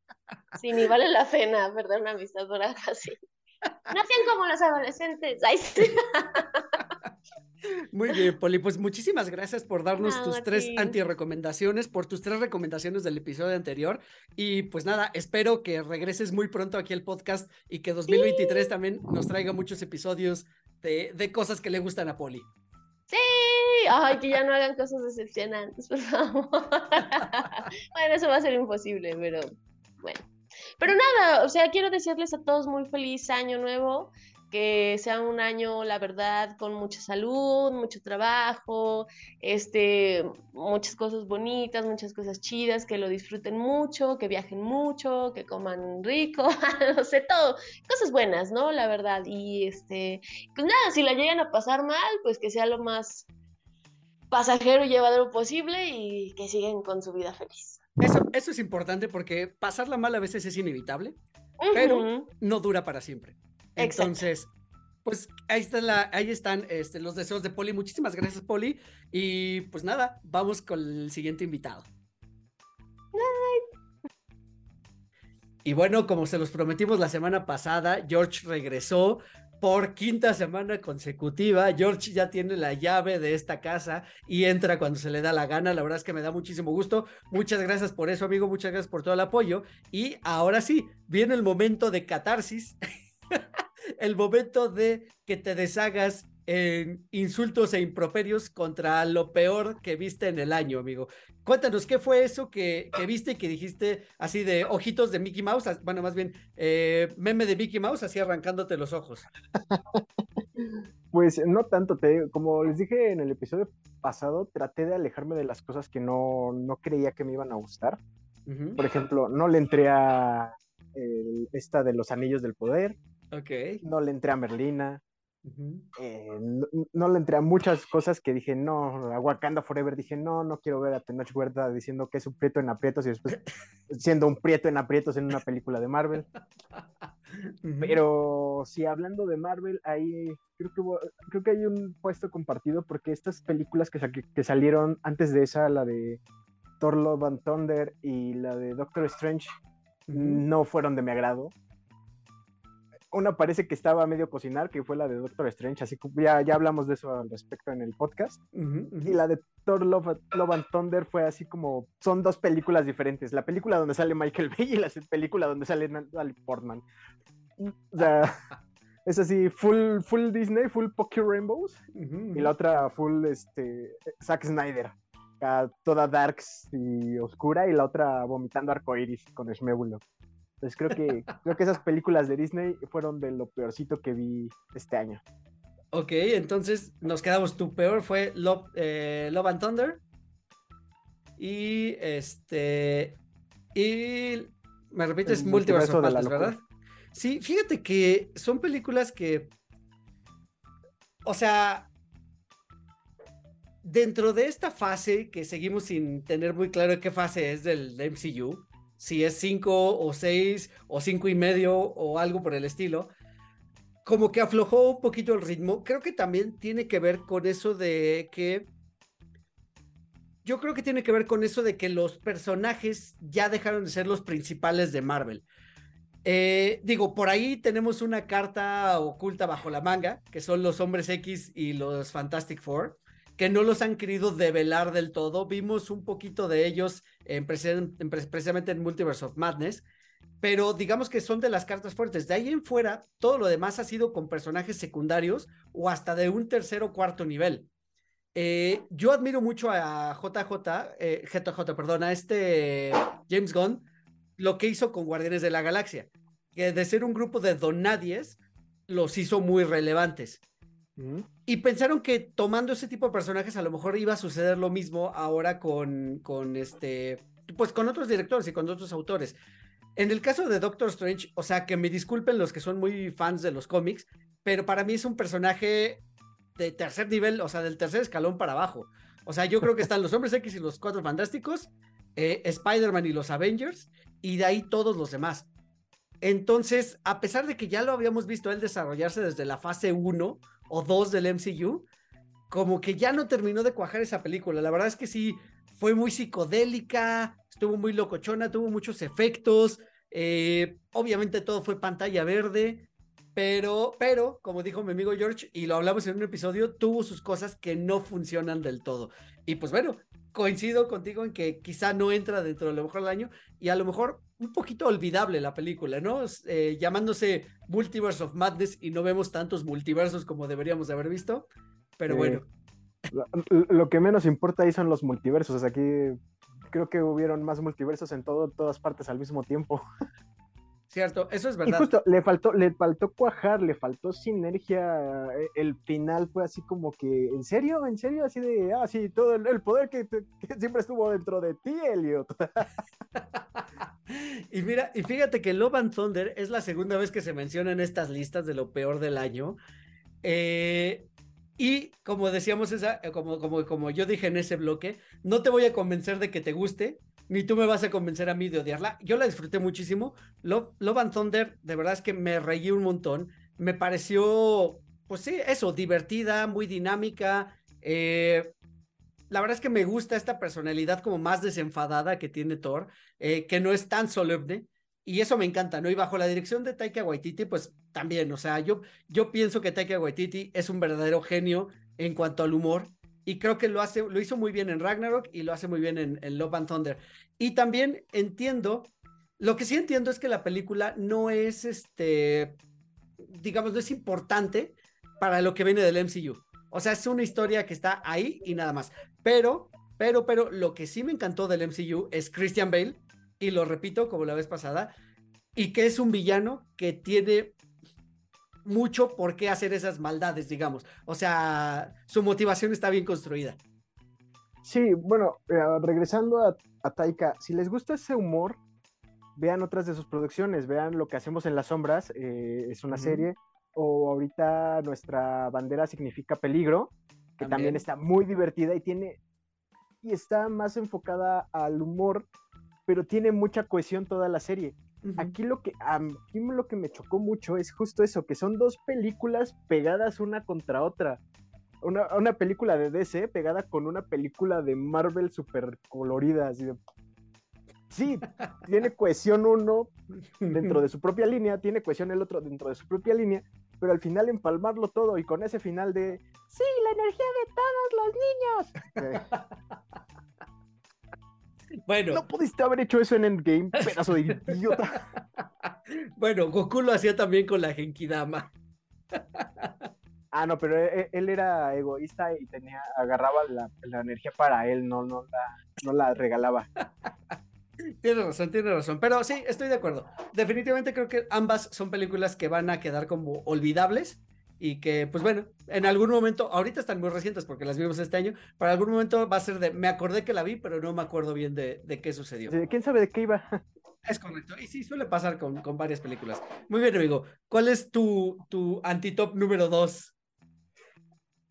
Sí, ni vale la pena perder una amistad por así. *laughs* No sean como los adolescentes. Ay, sí. *laughs* Muy bien, Poli. Pues muchísimas gracias por darnos tus tres anti-recomendaciones, por tus tres recomendaciones del episodio anterior. Y pues nada, espero que regreses muy pronto aquí al podcast y que 2023 también nos traiga muchos episodios de, de cosas que le gustan a Poli. Sí, ay, que ya no hagan cosas decepcionantes, por favor. *laughs* bueno, eso va a ser imposible, pero bueno. Pero nada, o sea, quiero decirles a todos muy feliz año nuevo que sea un año, la verdad, con mucha salud, mucho trabajo, este, muchas cosas bonitas, muchas cosas chidas, que lo disfruten mucho, que viajen mucho, que coman rico, *laughs* no sé, todo, cosas buenas, ¿no? La verdad. Y este, pues nada, si la llegan a pasar mal, pues que sea lo más pasajero y llevadero posible y que sigan con su vida feliz. Eso, eso es importante porque pasarla mal a veces es inevitable, pero no dura para siempre. Entonces, pues ahí, está la, ahí están este, los deseos de Poli. Muchísimas gracias, Poli. Y pues nada, vamos con el siguiente invitado. Y bueno, como se los prometimos la semana pasada, George regresó por quinta semana consecutiva. George ya tiene la llave de esta casa y entra cuando se le da la gana. La verdad es que me da muchísimo gusto. Muchas gracias por eso, amigo. Muchas gracias por todo el apoyo. Y ahora sí, viene el momento de catarsis. *laughs* el momento de que te deshagas en insultos e improperios contra lo peor que viste en el año, amigo. Cuéntanos, ¿qué fue eso que, viste y que dijiste así de ojitos de Mickey Mouse? Bueno, más bien, eh, meme de Mickey Mouse, así arrancándote los ojos. *laughs* Pues no tanto, te, como les dije en el episodio pasado, traté de alejarme de las cosas que no, creía que me iban a gustar. Por ejemplo, no le entré a esta de los anillos del poder, no le entré a Merlina. Eh, no, le entré a muchas cosas que dije, no, a Wakanda Forever dije, no, no quiero ver a Tenoch Huerta diciendo que es un prieto en aprietos y después siendo un prieto en aprietos en una película de Marvel. *laughs* Pero si hablando de Marvel, ahí creo que, creo que hay un puesto compartido porque estas películas que, que salieron antes de esa, la de Thor Love and Thunder y la de Doctor Strange, no fueron de mi agrado una parece que estaba a medio cocinar, que fue la de Doctor Strange, así que ya, ya hablamos de eso al respecto en el podcast. Y la de Thor Love, and Thunder fue así como, son dos películas diferentes, la película donde sale Michael Bay y la película donde sale Natalie Portman. O sea, es así, full, full Disney, full Pocky Rainbows, y la otra full este, Zack Snyder. Toda darks y oscura, y la otra vomitando arcoiris con Shmebulo. Entonces creo que, creo que esas películas de Disney fueron de lo peorcito que vi este año. Ok, entonces nos quedamos. Tu peor fue Love, eh, Love and Thunder. Y este. Y. Me repites, Multiverso de ¿verdad? Sí, fíjate que son películas que. O sea. Dentro de esta fase que seguimos sin tener muy claro qué fase es del MCU, si es cinco o seis o cinco y medio o algo por el estilo, como que aflojó un poquito el ritmo. Creo que también tiene que ver con eso de que... Yo creo que tiene que ver con eso de que los personajes ya dejaron de ser los principales de Marvel. Eh, digo, por ahí tenemos una carta oculta bajo la manga, que son los hombres X y los Fantastic Four que no los han querido develar del todo. Vimos un poquito de ellos en, precisamente en Multiverse of Madness, pero digamos que son de las cartas fuertes. De ahí en fuera, todo lo demás ha sido con personajes secundarios o hasta de un tercer o cuarto nivel. Eh, yo admiro mucho a JJ, eh, JJ, perdón, a este James Gunn, lo que hizo con Guardianes de la Galaxia, que de ser un grupo de donadies, los hizo muy relevantes. Y pensaron que tomando ese tipo de personajes a lo mejor iba a suceder lo mismo ahora con, con este, pues con otros directores y con otros autores. En el caso de Doctor Strange, o sea, que me disculpen los que son muy fans de los cómics, pero para mí es un personaje de tercer nivel, o sea, del tercer escalón para abajo. O sea, yo creo que están los Hombres X y los Cuatro Fantásticos, eh, Spider-Man y los Avengers, y de ahí todos los demás. Entonces, a pesar de que ya lo habíamos visto él desarrollarse desde la fase 1 o 2 del MCU, como que ya no terminó de cuajar esa película. La verdad es que sí, fue muy psicodélica, estuvo muy locochona, tuvo muchos efectos, eh, obviamente todo fue pantalla verde, pero, pero, como dijo mi amigo George, y lo hablamos en un episodio, tuvo sus cosas que no funcionan del todo. Y pues bueno, coincido contigo en que quizá no entra dentro de lo mejor del año y a lo mejor un poquito olvidable la película, ¿no? Eh, llamándose Multiverse of Madness y no vemos tantos multiversos como deberíamos de haber visto, pero bueno. Lo, que menos importa ahí son los multiversos, aquí creo que hubieron más multiversos en todo, todas partes al mismo tiempo. *laughs* Cierto, eso es verdad. Y justo, le faltó, le faltó cuajar, le faltó sinergia. Eh, el final fue así como que, ¿en serio? ¿En serio? Así de, ah, sí, todo el, poder que, siempre estuvo dentro de ti, Elliot. *laughs* y mira, y fíjate que Love and Thunder es la segunda vez que se menciona en estas listas de lo peor del año. Eh, y como decíamos, esa, eh, como, como, como yo dije en ese bloque, no te voy a convencer de que te guste, ni tú me vas a convencer a mí de odiarla. Yo la disfruté muchísimo. Love, and Thunder, de verdad es que me reí un montón. Me pareció, pues sí, eso, divertida, muy dinámica. Eh, la verdad es que me gusta esta personalidad como más desenfadada que tiene Thor, eh, que no es tan solemne. Y eso me encanta, ¿no? Y bajo la dirección de Taika Waititi, pues también, o sea, yo, yo pienso que Taika Waititi es un verdadero genio en cuanto al humor y creo que lo hace, lo hizo muy bien en Ragnarok y lo hace muy bien en, Love and Thunder. Y también entiendo, lo que sí entiendo es que la película no es este, digamos, no es importante para lo que viene del MCU. O sea, es una historia que está ahí y nada más. Pero, pero, pero, lo que sí me encantó del MCU es Christian Bale, y lo repito como la vez pasada, y que es un villano que tiene mucho por qué hacer esas maldades, digamos. O sea, su motivación está bien construida. Sí, bueno, eh, regresando a, Taika, si les gusta ese humor, vean otras de sus producciones, vean lo que hacemos en las sombras, eh, es una serie, o ahorita nuestra bandera significa peligro, que también. está muy divertida y tiene, y está más enfocada al humor, pero tiene mucha cohesión toda la serie. Aquí lo que aquí lo que me chocó mucho es justo eso, que son dos películas pegadas una contra otra. Una, película de DC pegada con una película de Marvel super colorida, así de... Sí, *laughs* tiene cohesión uno dentro de *laughs* su propia línea, tiene cohesión el otro dentro de su propia línea, pero al final empalmarlo todo y con ese final de sí, la energía de todos los niños. *laughs* Bueno. No pudiste haber hecho eso en Endgame, pedazo de *laughs* idiota. bueno, Goku lo hacía también con la Genkidama. ah, no, pero e, e, él, era egoísta y tenía, agarraba la, energía para él, no, no, la, no la regalaba. Tiene razón, tiene razón. Pero sí, estoy de acuerdo. Definitivamente creo que ambas son películas que van a quedar como olvidables y que, pues bueno, en algún momento, ahorita están muy recientes porque las vimos este año, para algún momento va a ser de, me acordé que la vi, pero no me acuerdo bien de, de qué sucedió. ¿Quién sabe de qué iba? *laughs* Es correcto, y sí, suele pasar con, con varias películas. Muy bien, amigo, ¿cuál es tu, tu antitop número dos?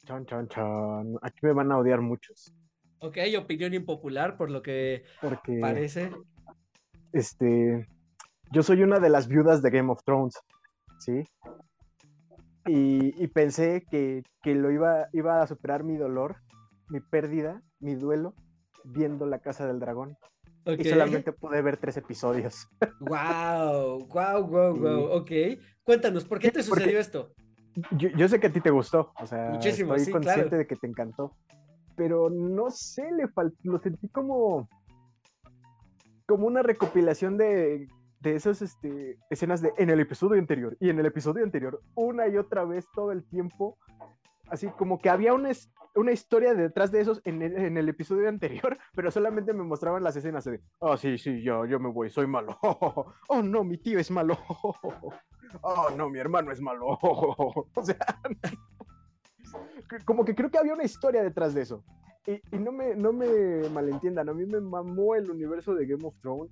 Chon, chon, chon. Aquí me van a odiar muchos. Ok, opinión impopular, por lo que parece. Este, yo soy una de las viudas de Game of Thrones, ¿sí? Y, pensé que, lo iba, iba a superar mi dolor, mi pérdida, mi duelo, viendo La Casa del Dragón. Y solamente pude ver tres episodios. Wow, wow, wow, wow. Ok. Cuéntanos, ¿por qué te sucedió esto? Yo, sé que a ti te gustó, o sea, Muchísimo, estoy consciente de que te encantó. pero no sé, le lo sentí como, como una recopilación de, de esas este, escenas de en el episodio anterior y en el episodio anterior, una y otra vez todo el tiempo, así como que había una, historia detrás de esos en el, episodio anterior, *laughs* pero solamente me mostraban las escenas de, oh, sí, sí, yo, yo me voy, soy malo. *laughs* Oh, no, mi tío es malo. *laughs* Oh, no, mi hermano es malo. O sea, como que creo que había una historia detrás de eso. Y, y, no, me, no me malentiendan, a mí me mamó el universo de Game of Thrones.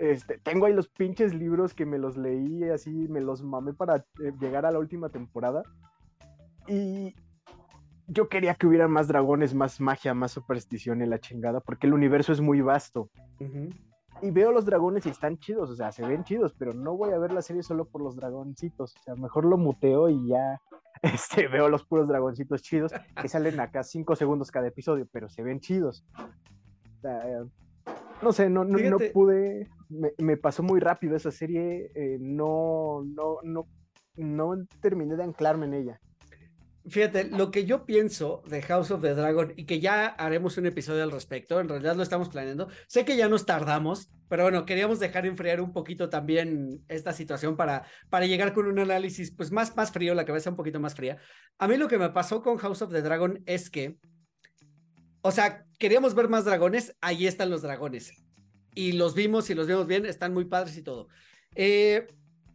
Este, tengo ahí los pinches libros que me los leí así, me los mamé para eh, llegar a la última temporada. Y, yo quería que hubiera más dragones, más magia, más superstición en la chingada, porque el universo es muy vasto. Y veo los dragones y están chidos, o sea, se ven chidos, pero no voy a ver la serie solo por los dragoncitos. O sea, mejor lo muteo y ya *laughs* este, veo los puros dragoncitos chidos que salen acá cinco segundos cada episodio, pero se ven chidos. No sé, no, no, pude, me, pasó muy rápido esa serie, eh, no, no, no, no terminé de anclarme en ella. Fíjate, lo que yo pienso de House of the Dragon y que ya haremos un episodio al respecto, en realidad lo estamos planeando. Sé que ya nos tardamos, pero bueno, queríamos dejar enfriar un poquito también esta situación para, para llegar con un análisis pues más, más frío, la cabeza un poquito más fría. A mí lo que me pasó con House of the Dragon es que, o sea, queríamos ver más dragones, ahí están los dragones. Y los vimos y los vimos bien, están muy padres y todo. Eh,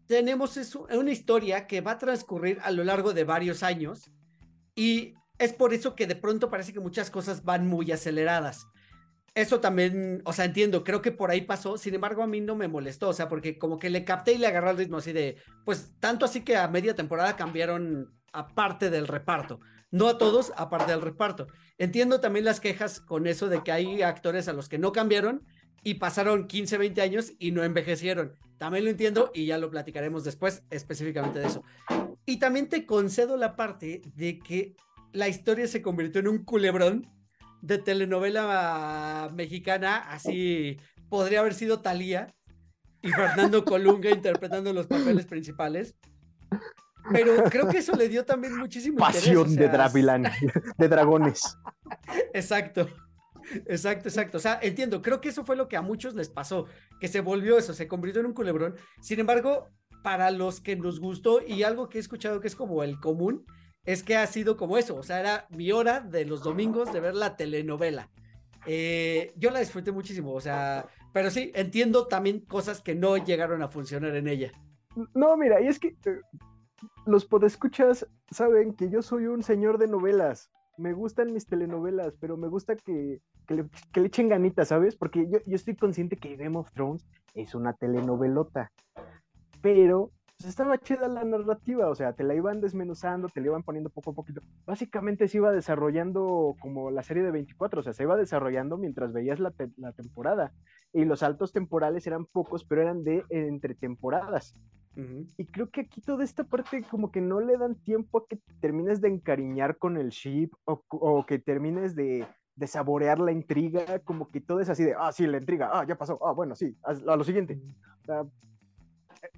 tenemos una historia que va a transcurrir a lo largo de varios años y es por eso que de pronto parece que muchas cosas van muy aceleradas. Eso también, o sea, entiendo, creo que por ahí pasó, sin embargo a mí no me molestó, o sea, porque como que le capté y le agarré el ritmo así de, pues tanto así que a media temporada cambiaron aparte del reparto, no a todos, aparte del reparto. Entiendo también las quejas con eso de que hay actores a los que no cambiaron y pasaron 15, 20 años y no envejecieron. También lo entiendo y ya lo platicaremos después específicamente de eso. Y también te concedo la parte de que la historia se convirtió en un culebrón de telenovela mexicana, así podría haber sido Talía y Fernando Colunga *laughs* interpretando los papeles principales. Pero creo que eso le dio también muchísimo Pasión de Dravilán, *laughs* de dragones. Exacto. Exacto, exacto. O sea, entiendo, creo que eso fue lo que a muchos les pasó, que se volvió eso, se convirtió en un culebrón. Sin embargo, para los que nos gustó y algo que he escuchado que es como el común, es que ha sido como eso, o sea, era mi hora de los domingos de ver la telenovela. Eh, yo la disfruté muchísimo, o sea, pero sí, entiendo también cosas que no llegaron a funcionar en ella. No, mira, y es que eh, los podescuchas saben que yo soy un señor de novelas. Me gustan mis telenovelas, pero me gusta que, le, echen ganitas, ¿sabes? Porque yo, yo estoy consciente que Game of Thrones es una telenovelota pero pues, estaba chida la narrativa, o sea, te la iban desmenuzando, te la iban poniendo poco a poquito. Básicamente se iba desarrollando como la serie de 24, o sea, se iba desarrollando mientras veías la, temporada. Y los saltos temporales eran pocos, pero eran de entre temporadas. Y creo que aquí toda esta parte como que no le dan tiempo a que termines de encariñar con el ship o, que termines de, saborear la intriga, como que todo es así de, ah, sí, la intriga, ah, ya pasó, ah, bueno, sí, a, lo siguiente. O sea,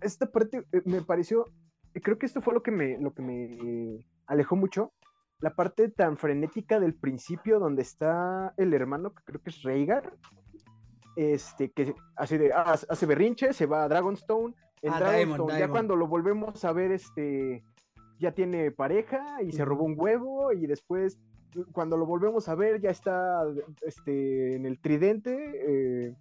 esta parte eh, me pareció, creo que esto fue lo que me, lo que me alejó mucho, la parte tan frenética del principio donde está el hermano, que creo que es Rhaegar, este, que hace, de, ah, hace berrinche, se va a Dragonstone, ah, Dragonstone, ya cuando lo volvemos a ver, este, ya tiene pareja y se robó un huevo y después cuando lo volvemos a ver ya está este, en el tridente, eh,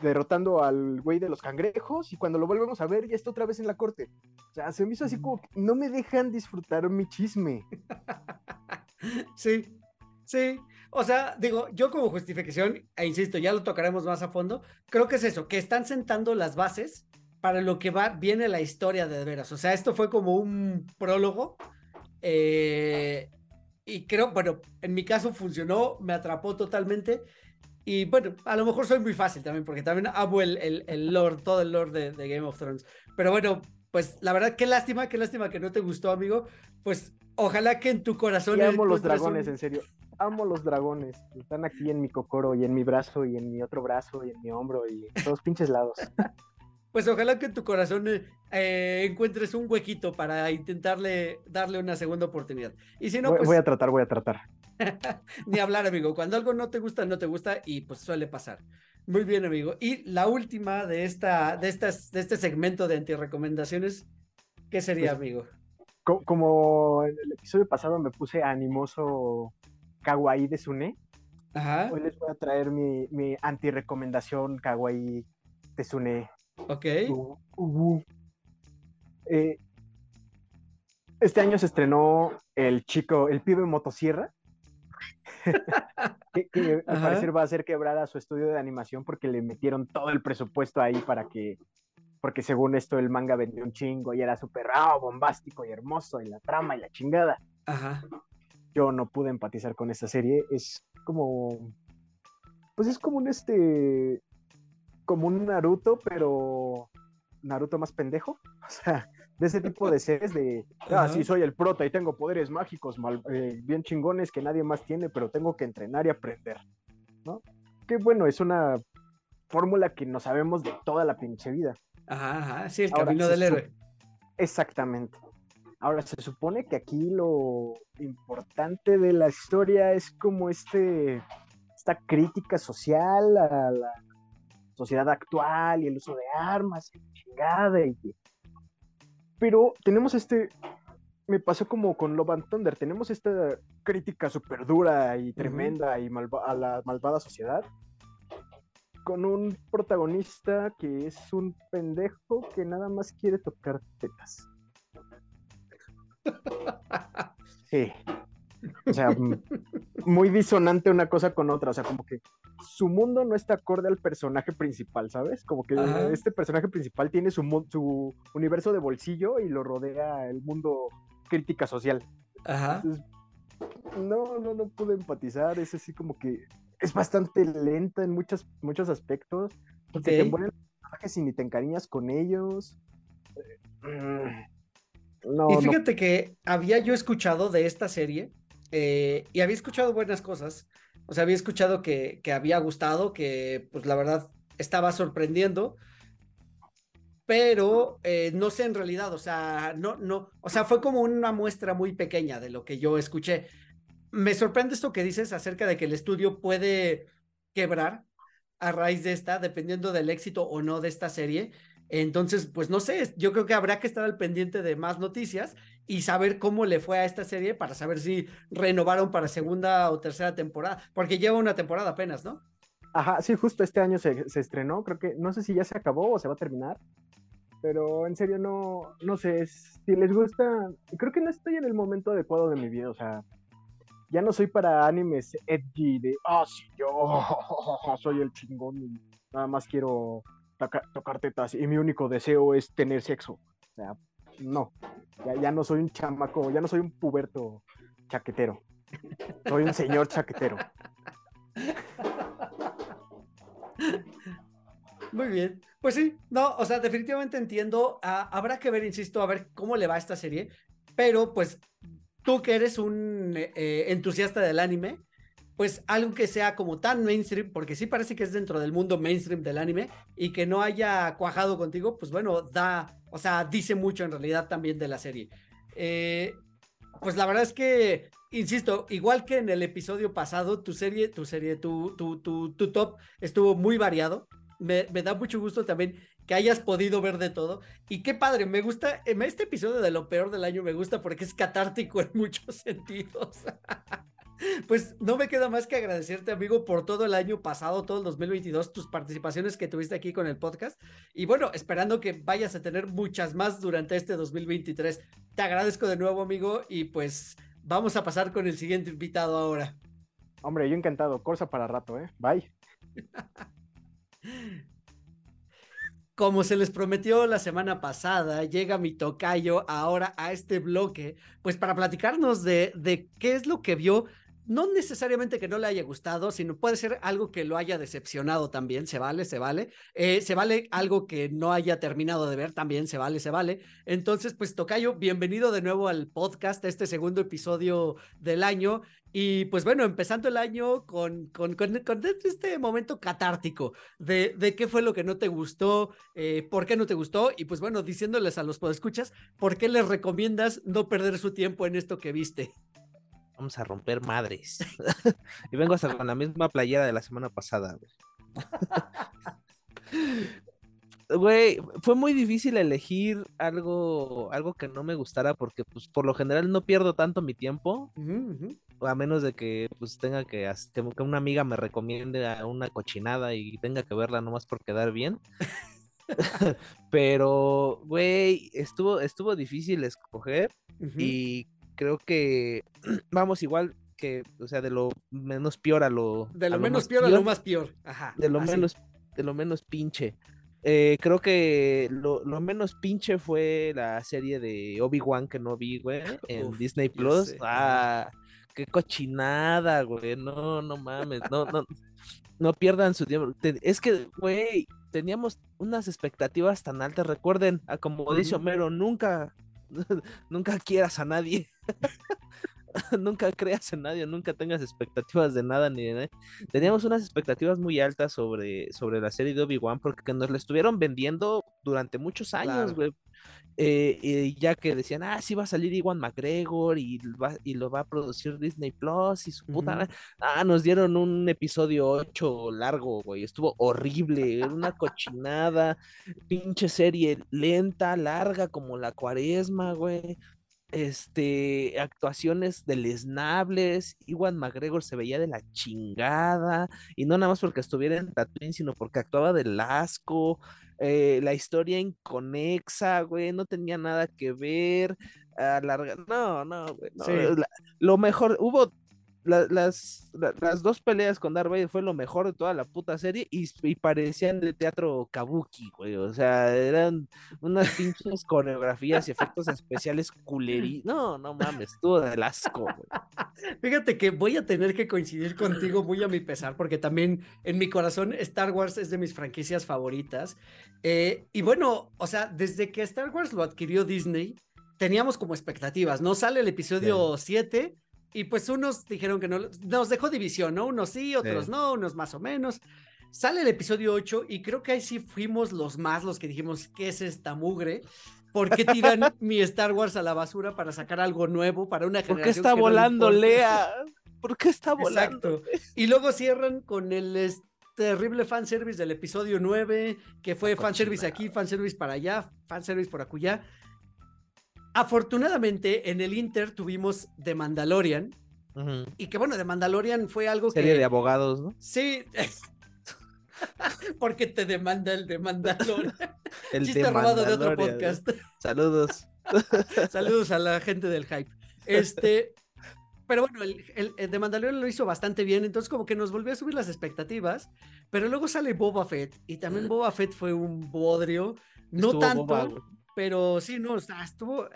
derrotando al güey de los cangrejos y cuando lo volvemos a ver ya está otra vez en la corte. O sea, se me hizo así como que no me dejan disfrutar mi chisme. *laughs* sí, sí. O sea, digo, yo como justificación, e insisto, ya lo tocaremos más a fondo, creo que es eso, que están sentando las bases para lo que va, viene la historia de veras. O sea, esto fue como un prólogo. Eh, y creo, bueno, en mi caso funcionó, me atrapó totalmente. Y bueno, a lo mejor soy muy fácil también, porque también amo el, el, el lore, todo el lore de, de, Game of Thrones. Pero bueno, pues la verdad, qué lástima, qué lástima que no te gustó, amigo. Pues ojalá que en tu corazón. amo los dragones, en serio. Amo los dragones. Están aquí en mi cocoro y en mi brazo y en mi otro brazo y en mi hombro y en todos pinches lados. *laughs* pues ojalá que en tu corazón eh, encuentres un huequito para intentarle darle una segunda oportunidad. Y si no, voy, pues... voy a tratar, voy a tratar. *laughs* Ni hablar, amigo. Cuando algo no te gusta, no te gusta y pues suele pasar. Muy bien, amigo. Y la última de esta, de estas, de este segmento de antirecomendaciones, ¿qué sería, Pues, amigo? Co- Como en el episodio pasado me puse animoso kawaii de Sune, Ajá, hoy les voy a traer mi, mi anti-recomendación kawaii de Sune. Ok. Eh, este año se estrenó el chico, el pibe motosierra, *laughs* que, que al parecer va a hacer quebrar a su estudio de animación porque le metieron todo el presupuesto ahí para que, porque según esto el manga vendió un chingo y era súper ah, bombástico y hermoso y la trama y la chingada. Ajá. Yo no pude empatizar con esta serie, es como, pues es como un este, como un Naruto, pero Naruto más pendejo, *laughs* o sea, de ese tipo de series de, *laughs* ah, sí, soy el prota y tengo poderes mágicos mal- eh, bien chingones que nadie más tiene, pero tengo que entrenar y aprender, ¿no? Que bueno, es una fórmula que no sabemos de toda la pinche vida. Ajá, ajá. Sí, el Ahora, camino del héroe. Exactamente. Ahora, se supone que aquí lo importante de la historia es como este, esta crítica social a la sociedad actual y el uso de armas y chingada y que- Pero tenemos este, me pasó como con Love and Thunder, tenemos esta crítica súper dura y tremenda y malva- a la malvada sociedad con un protagonista que es un pendejo que nada más quiere tocar tetas. *laughs* Sí. O sea, muy disonante una cosa con otra. O sea, como que su mundo no está acorde al personaje principal, ¿sabes? Como que Ajá. este personaje principal tiene su, su universo de bolsillo y lo rodea el mundo crítica social. Ajá. Entonces, no, no, no pude empatizar. Es así como que es bastante lenta en muchos, muchos aspectos. Ok. Se te los personajes y ni te encariñas con ellos. Mm, No, Y no fíjate que había yo escuchado de esta serie eh, y había escuchado buenas cosas. O sea, había escuchado que, había gustado, que pues la verdad estaba sorprendiendo, pero eh, no sé en realidad, o sea, no, no, o sea, fue como una muestra muy pequeña de lo que yo escuché. Me sorprende esto que dices acerca de que el estudio puede quebrar a raíz de esta, dependiendo del éxito o no de esta serie. Entonces, pues no sé, yo creo que habrá que estar al pendiente de más noticias y saber cómo le fue a esta serie para saber si renovaron para segunda o tercera temporada, porque lleva una temporada apenas, ¿no? Ajá, sí, justo este año se, se estrenó, creo que, no sé si ya se acabó o se va a terminar, pero en serio no, no sé, si les gusta, creo que no estoy en el momento adecuado de mi vida, o sea, ya no soy para animes edgy de, ah, sí, yo *laughs* soy el chingón y nada más quiero toca- tocar tetas y mi único deseo es tener sexo, o sea, no, ya, ya no soy un chamaco, ya no soy un puberto chaquetero, soy un señor chaquetero. Muy bien. Pues sí, no, o sea, definitivamente entiendo. ah, habrá que ver, insisto, a ver cómo le va a esta serie. Pero pues tú que eres un eh, eh, entusiasta del anime, pues algo que sea como tan mainstream, porque sí parece que es dentro del mundo mainstream del anime y que no haya cuajado contigo, pues bueno, da, o sea, dice mucho en realidad también de la serie. Eh, pues la verdad es que, insisto, igual que en el episodio pasado, tu serie, tu serie, tu, tu, tu, top estuvo muy variado. Me, me da mucho gusto también que hayas podido ver de todo. Y qué padre, me gusta, en este episodio de lo peor del año me gusta porque es catártico en *laughs* muchos sentidos. *laughs* Pues no me queda más que agradecerte, amigo, por todo el año pasado, todo el 2022, tus participaciones que tuviste aquí con el podcast. Y bueno, esperando que vayas a tener muchas más durante este 2023. Te agradezco de nuevo, amigo, y pues vamos a pasar con el siguiente invitado ahora. Hombre, yo encantado, Corsa para rato, ¿eh? Bye. *laughs* Como se les prometió la semana pasada, llega mi tocayo ahora a este bloque, pues para platicarnos de, de qué es lo que vio, no necesariamente que no le haya gustado, sino puede ser algo que lo haya decepcionado también, se vale, se vale, Eh, se vale algo que no haya terminado de ver, también se vale, se vale. Entonces, pues tocayo, bienvenido de nuevo al podcast, a este segundo episodio del año. Y pues bueno, empezando el año con, con, con, este momento catártico de, de, qué fue lo que no te gustó, eh, por qué no te gustó, y pues bueno, diciéndoles a los podescuchas, ¿por qué les recomiendas no perder su tiempo en esto que viste? Vamos a romper madres. *laughs* y vengo hasta con la misma playera de la semana pasada, güey. *laughs* Güey, fue muy difícil elegir algo, algo que no me gustara porque pues por lo general no pierdo tanto mi tiempo, a menos de que pues tenga que, que una amiga me recomiende a una cochinada y tenga que verla nomás por quedar bien. *laughs* Pero, güey, estuvo, estuvo difícil escoger y creo que *clears throat* vamos igual que, o sea, de lo menos peor a lo... De lo menos peor, a lo más peor. Ajá. De lo menos, de lo menos pinche. Eh, creo que lo, menos pinche fue la serie de Obi-Wan que no vi, güey, *laughs* en Disney Plus. Ah, qué cochinada, güey. No, no mames. No, no, no pierdan su tiempo. Es que, güey, teníamos unas expectativas tan altas. Recuerden, a como dice Homero, nunca, *laughs* nunca quieras a nadie. *laughs* nunca creas en nadie, nunca tengas expectativas de nada ni de nadie. Teníamos unas expectativas muy altas sobre, sobre la serie de Obi-Wan porque nos la estuvieron vendiendo durante muchos años, güey. Eh, ya que decían, ah, sí va a salir Iwan McGregor y, y lo va a producir Disney Plus y su puta. Ah, nos dieron un episodio 8 largo, güey. Estuvo horrible, una cochinada, pinche serie lenta, larga como la cuaresma, güey este, actuaciones deleznables, Iwan McGregor se veía de la chingada, y no nada más porque estuviera en Tatooine, sino porque actuaba del asco, eh, la historia inconexa, güey, no tenía nada que ver, larga, no, no, güey, lo mejor, hubo las, las dos peleas con Darth Vader fue lo mejor de toda la puta serie y, parecían de teatro kabuki, güey. O sea, eran unas pinches coreografías y efectos especiales culerí. No, no mames, estuvo del asco, güey. *laughs* Fíjate que voy a tener que coincidir contigo muy a mi pesar, porque también en mi corazón Star Wars es de mis franquicias favoritas. Eh, y bueno, o sea, desde que Star Wars lo adquirió Disney, teníamos como expectativas, ¿no? Sale el episodio 7 y pues unos dijeron que no, nos dejó división, ¿no? Unos sí, otros no, unos más o menos. Sale el episodio 8 y creo que ahí sí fuimos los más los que dijimos, ¿qué es esta mugre? ¿Por qué tiran *laughs* mi Star Wars a la basura para sacar algo nuevo para una generación? ¿Por qué está volando Lea? ¿Por qué está volando? Exacto. Y luego cierran con el terrible fanservice del episodio 9, que fue fanservice aquí, fanservice para allá, fanservice por acullá. Afortunadamente, en el Inter tuvimos The Mandalorian. Y que bueno, The Mandalorian fue algo que. Serie de abogados, ¿no? Sí. *laughs* Porque te demanda el de Mandalorian. *laughs* el Chiste robado de otro podcast. Saludos. *laughs* Saludos a la gente del hype. Este. Pero bueno, el, el, de Mandalorian lo hizo bastante bien, entonces como que nos volvió a subir las expectativas, pero luego sale Boba Fett y también Boba Fett fue un bodrio, no tanto, pero sí, no, estuvo.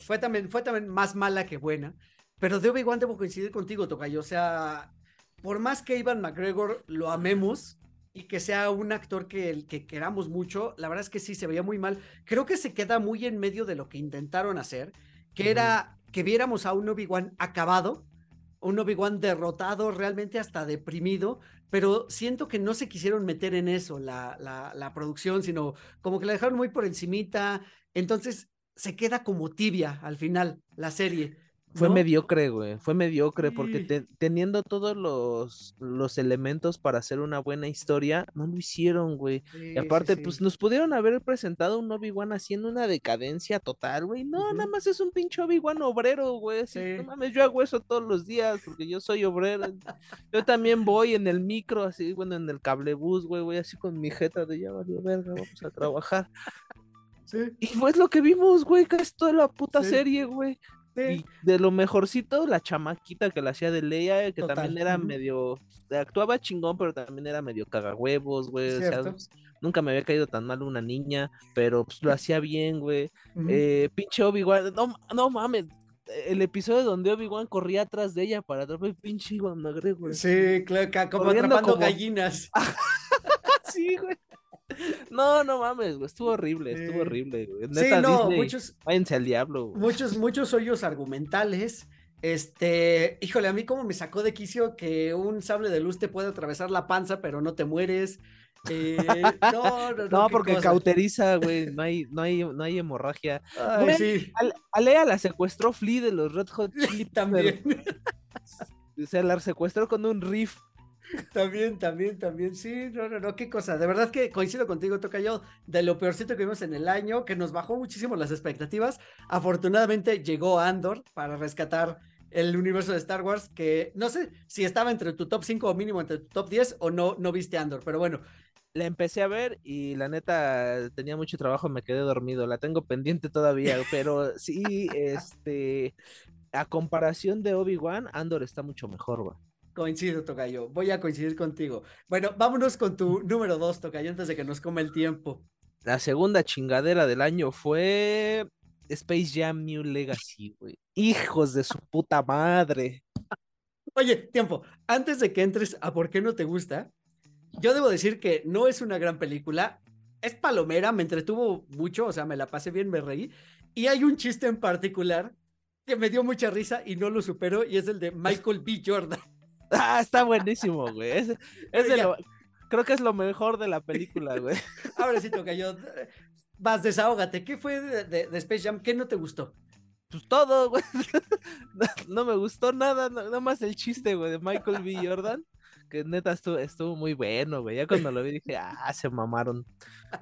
Fue también, fue también más mala que buena. Pero de Obi-Wan debo coincidir contigo, Tocayo. O sea, por más que Ivan McGregor lo amemos y que sea un actor que, que queramos mucho, la verdad es que sí, se veía muy mal. Creo que se queda muy en medio de lo que intentaron hacer, que era que viéramos a un Obi-Wan acabado, un Obi-Wan derrotado, realmente hasta deprimido, pero siento que no se quisieron meter en eso la, la, la, producción, sino como que la dejaron muy por encimita, entonces se queda como tibia al final la serie. Fue mediocre, güey. Fue mediocre porque teniendo todos los, los elementos para hacer una buena historia, no lo hicieron, güey. y aparte, pues nos pudieron haber presentado un Obi-Wan haciendo una decadencia total, güey. No, nada más es un pinche Obi-Wan obrero, güey. no mames, yo hago eso todos los días porque yo soy obrero. *laughs* yo también voy en el micro, así, bueno, en el cablebús, güey, voy así con mi jeta de ya valió verga, vamos a trabajar. Y fue lo que vimos, güey, que es toda la puta serie, güey. Y de lo mejorcito, la chamaquita que la hacía de Leia, que también era medio. Actuaba chingón, pero también era medio cagahuevos, güey. O sea, nunca me había caído tan mal una niña, pero pues lo hacía bien, güey. eh, pinche Obi-Wan, no, no mames. El episodio donde Obi-Wan corría atrás de ella para atrapar pinche Iwan güey. Sí, claro, como atrapando gallinas. *laughs* sí, güey. No, no mames, güey, estuvo horrible, estuvo horrible, güey. sí, no, muchos. Váyanse al diablo. Muchos, muchos hoyos argumentales. Este, híjole, a mí como me sacó de quicio que un sable de luz te puede atravesar la panza, pero no te mueres. Eh, no, no, no, porque cauteriza, güey, no hay, no hay, no hay hemorragia. Ay, sí. Alea la secuestró Flea de los Red Hot Chili *laughs* También. *laughs* O sea, la secuestró con un riff. También, también, también, sí, no, no, no, qué cosa, de verdad que coincido contigo, toca yo, de lo peorcito que vimos en el año, que nos bajó muchísimo las expectativas, afortunadamente llegó Andor para rescatar el universo de Star Wars, que no sé si estaba entre tu top 5 o mínimo entre tu top 10 o no, no viste Andor, pero bueno. La empecé a ver y la neta tenía mucho trabajo, me quedé dormido, la tengo pendiente todavía, *laughs* pero sí, este, a comparación de Obi-Wan, Andor está mucho mejor, güey. Coincido, Tocayo. Voy a coincidir contigo. Bueno, vámonos con tu número dos, Tocayo, antes de que nos coma el tiempo. La segunda chingadera del año fue Space Jam New Legacy, güey. Hijos de su puta madre. Oye, tiempo. Antes de que entres a por qué no te gusta, yo debo decir que no es una gran película. Es palomera, me entretuvo mucho, o sea, me la pasé bien, me reí. Y hay un chiste en particular que me dio mucha risa y no lo supero, y es el de *laughs* Michael B. Jordan. Ah, está buenísimo, güey. Es, creo que es lo mejor de la película, güey. *laughs* Ahora sí toca yo. Vas, desahógate. ¿Qué fue de, Space Jam? ¿Qué no te gustó? Pues todo, güey. *laughs* No, me gustó nada, nada más el chiste, güey, de Michael B. Jordan que neta estuvo, estuvo muy bueno, güey. Ya cuando lo vi dije, ah, se mamaron.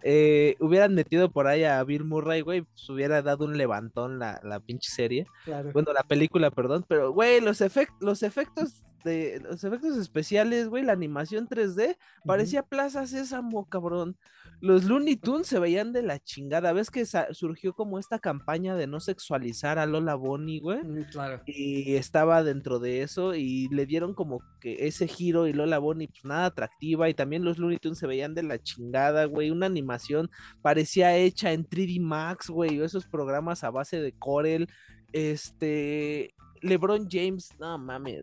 Eh, hubieran metido por ahí a Bill Murray, güey, pues hubiera dado un levantón la, la pinche serie. Bueno, la película, perdón, pero, güey, los, los efectos de los efectos especiales, güey, la animación 3D, parecía Plaza Sésamo, cabrón. Los Looney Tunes se veían de la chingada. ¿Ves que surgió como esta campaña de no sexualizar a Lola Bonnie, güey? Mm, claro. Y estaba dentro de eso y le dieron como que ese giro y Lola Bonnie, pues nada atractiva. Y también los Looney Tunes se veían de la chingada, güey. Una animación parecía hecha en 3D Max, güey, esos programas a base de Corel. Este, LeBron James, no mames,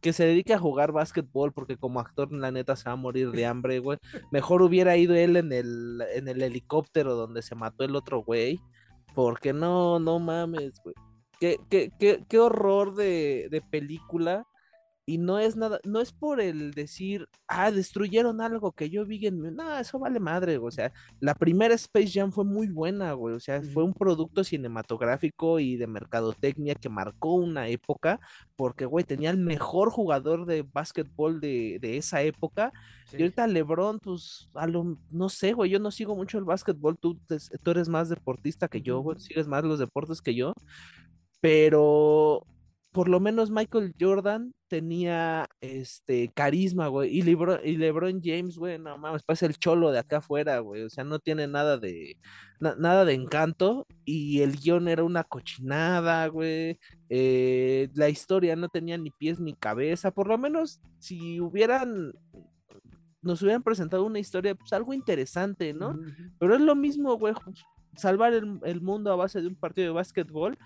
que se dedique a jugar básquetbol porque como actor la neta se va a morir de hambre, güey. Mejor hubiera ido él en el, en el helicóptero donde se mató el otro güey. Porque no, no mames, güey. Qué, qué, qué, qué horror de, de película y no es nada, no es por el decir, ah, destruyeron algo que yo vi en no, eso vale madre, o sea, la primera Space Jam fue muy buena, güey, o sea, fue un producto cinematográfico y de mercadotecnia que marcó una época, porque, güey, tenía el mejor jugador de básquetbol de, esa época, y ahorita LeBron, pues, a lo, no sé, güey, yo no sigo mucho el básquetbol, tú, tú eres más deportista que yo, güey, sigues más los deportes que yo, pero por lo menos Michael Jordan tenía este carisma, güey. Y, Lebron, y LeBron James, güey, no mames, parece el cholo de acá afuera, güey. O sea, no tiene nada de nada de encanto. Y el guion era una cochinada, güey. Eh, la historia no tenía ni pies ni cabeza. Por lo menos, si hubieran nos hubieran presentado una historia, pues algo interesante, ¿no? Pero es lo mismo, güey, salvar el, el mundo a base de un partido de básquetbol,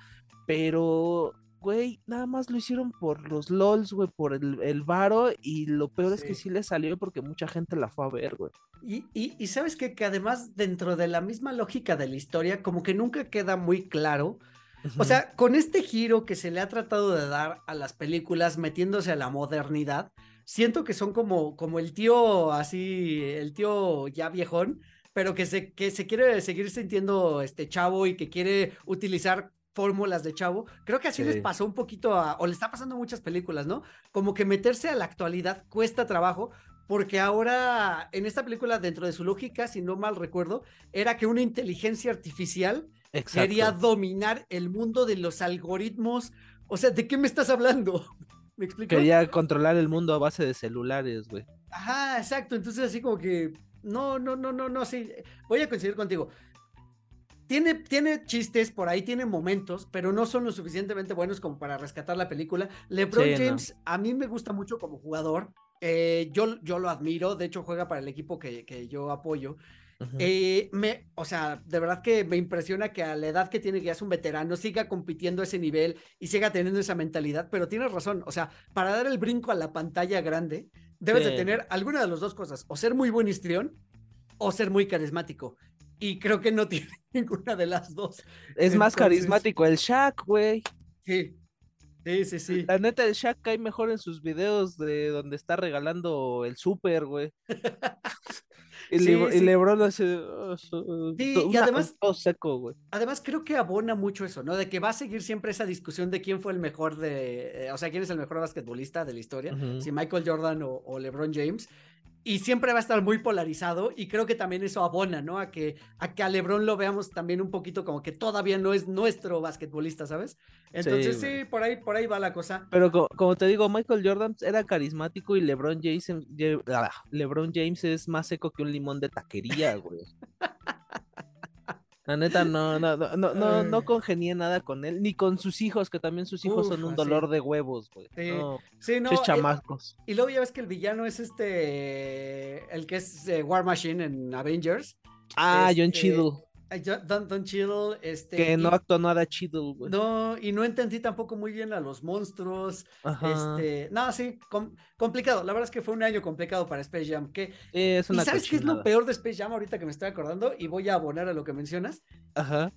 pero güey, nada más lo hicieron por los LOLs, güey, por el, el varo, y lo peor es que sí le salió porque mucha gente la fue a ver, güey. Y, y, sabes qué? que además dentro de la misma lógica de la historia, como que nunca queda muy claro. O sea, con este giro que se le ha tratado de dar a las películas metiéndose a la modernidad, siento que son como, como el tío así, el tío ya viejón, pero que se, que se quiere seguir sintiendo este chavo y que quiere utilizar fórmulas de chavo. Creo que así les pasó un poquito a, o le está pasando a muchas películas, ¿no? Como que meterse a la actualidad cuesta trabajo, porque ahora en esta película, dentro de su lógica, si no mal recuerdo, era que una inteligencia artificial quería dominar el mundo de los algoritmos. O sea, ¿de qué me estás hablando? *laughs* ¿Me explico? Quería controlar el mundo a base de celulares, güey. Ajá, exacto. Entonces, así como que. No, no, no, no, no, sí. Voy a coincidir contigo tiene, chistes por ahí, tiene momentos, pero no son lo suficientemente buenos como para rescatar la película. LeBron James, a mí me gusta mucho como jugador. Eh, yo, yo lo admiro, de hecho juega para el equipo que, yo apoyo. Eh, me, o sea, de verdad que me impresiona que a la edad que tiene, que ya es un veterano, siga compitiendo a ese nivel y siga teniendo esa mentalidad, pero tienes razón, o sea, para dar el brinco a la pantalla grande, debes de tener alguna de las dos cosas, o ser muy buen histrión o ser muy carismático y creo que no *laughs* tiene ninguna de las dos. Es más carismático el Shaq, güey. Sí. Sí, sí, sí. La neta, el Shaq cae mejor en sus videos de donde está regalando el súper, güey. *laughs* Y, Sí, Le- y sí. LeBron hace. oh, Sí, to- y además- todo seco, güey. Además, creo que abona mucho eso, ¿no? De que va a seguir siempre esa discusión de quién fue el mejor de, eh, o sea, quién es el mejor basquetbolista de la historia, si Michael Jordan o, o LeBron James. Y siempre va a estar muy polarizado y creo que también eso abona, ¿no? A que, a que a LeBron lo veamos también un poquito como que todavía no es nuestro basquetbolista, ¿sabes? Entonces sí, por ahí, por ahí va la cosa. Pero co- como te digo, Michael Jordan era carismático y LeBron James, ah, LeBron James es más seco que un limón de taquería, güey. *laughs* La neta, no, no, no, no, no, congenié nada con él, ni con sus hijos, que también sus hijos son un dolor de huevos, güey. Sí. No, Sí, no. chamacos. y luego ya ves que el villano es este, el que es eh, War Machine en Avengers. Ah, John este, Cheadle, eh, Jo- Don, Don Cheadle, este. que no y- actuó nada Cheadle, güey. No, y no entendí tampoco muy bien a los monstruos. Ajá. Este, no, sí, com- complicado. La verdad es que fue un año complicado para Space Jam. Que, Sí, es ¿Y una sabes qué es lo cochinada. peor de Space Jam ahorita que me estoy acordando? Y voy a abonar a lo que mencionas. Ajá.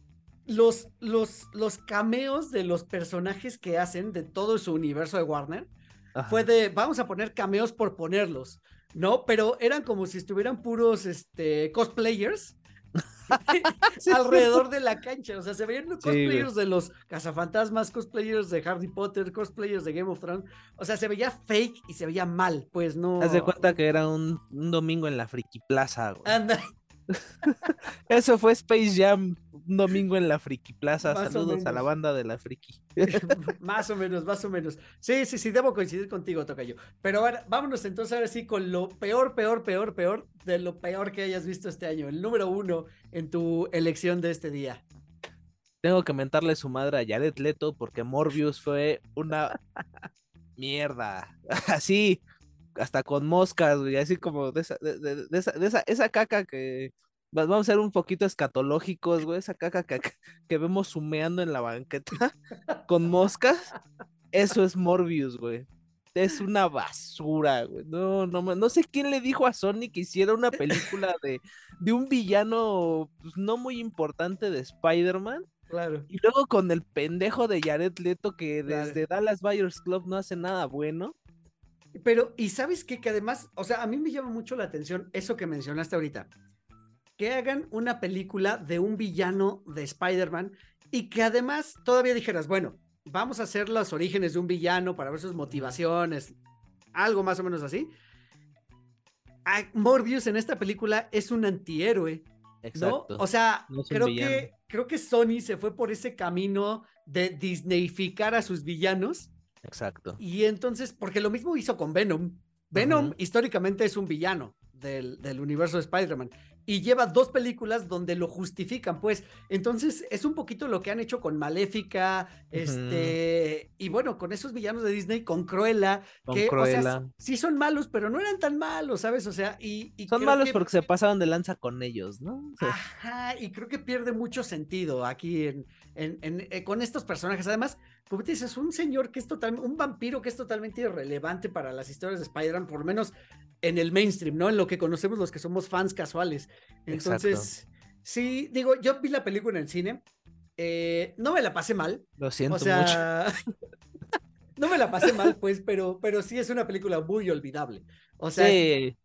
Los, los, los cameos de los personajes que hacen de todo su universo de Warner ajá. fue de, vamos a poner cameos por ponerlos, ¿no? Pero eran como si estuvieran puros este, cosplayers *laughs* alrededor de la cancha. O sea, se veían Sí, cosplayers de los cazafantasmas, cosplayers de Harry Potter, cosplayers de Game of Thrones. O sea, se veía fake y se veía mal, pues no. Haz de cuenta que era un, un domingo en la Friki Plaza, güey. Anda, *laughs* Eso fue Space Jam, un domingo en la Friki Plaza. Más Saludos a la banda de la Friki. *laughs* más o menos, más o menos. Sí, sí, sí, debo coincidir contigo, Tocayo. Pero ahora, vámonos entonces ahora sí con lo peor, peor, peor, peor de lo peor que hayas visto este año. El número uno en tu elección de este día. Tengo que mentarle su madre a Jared Leto porque Morbius fue una *laughs* mierda. Así, hasta con moscas, güey, así como de esa, de, de- de esa, de esa, esa caca que vamos a ser un poquito escatológicos, güey, esa caca que, que vemos humeando en la banqueta *laughs* con moscas. Eso es Morbius, güey. Es una basura, güey. No, no, no sé quién le dijo a Sony que hiciera una película *laughs* de, de un villano pues, no muy importante de Spider-Man. Claro. Y luego con el pendejo de Jared Leto que Claro. desde Dallas Buyers Club no hace nada bueno. Pero, ¿y sabes qué? Que además, o sea, a mí me llama mucho la atención eso que mencionaste ahorita. Que hagan una película de un villano de Spider-Man y que además todavía dijeras, bueno, vamos a hacer los orígenes de un villano para ver sus motivaciones, algo más o menos así. Ah, Morbius en esta película es un antihéroe, ¿no? Exacto. O sea, No creo que, creo que Sony se fue por ese camino de Disneyficar a sus villanos. Exacto. Y entonces, porque lo mismo hizo con Venom. Venom Ujú. históricamente es un villano del, del universo de Spider-Man. Y lleva dos películas donde lo justifican, pues. Entonces, es un poquito lo que han hecho con Maléfica, este, y bueno, con esos villanos de Disney, con Cruella, Con que, o sea, Cruella. sí son malos, pero no eran tan malos, ¿sabes? O sea, y... y Son malos que- porque se pasaron de lanza con ellos, ¿no? Ajá, y creo que pierde mucho sentido aquí en, en- en- eh, con estos personajes. Además, como te dices, un señor que es totalmente, un vampiro que es totalmente irrelevante para las historias de Spider-Man, por lo menos en el mainstream, ¿no? En lo que conocemos los que somos fans casuales. Entonces, sí, digo, yo vi la película en el cine, eh, no me la pasé mal, Lo siento o mucho. sea, *laughs* no me la pasé mal, pues, pero, pero sí es una película muy olvidable. O sea, Sí,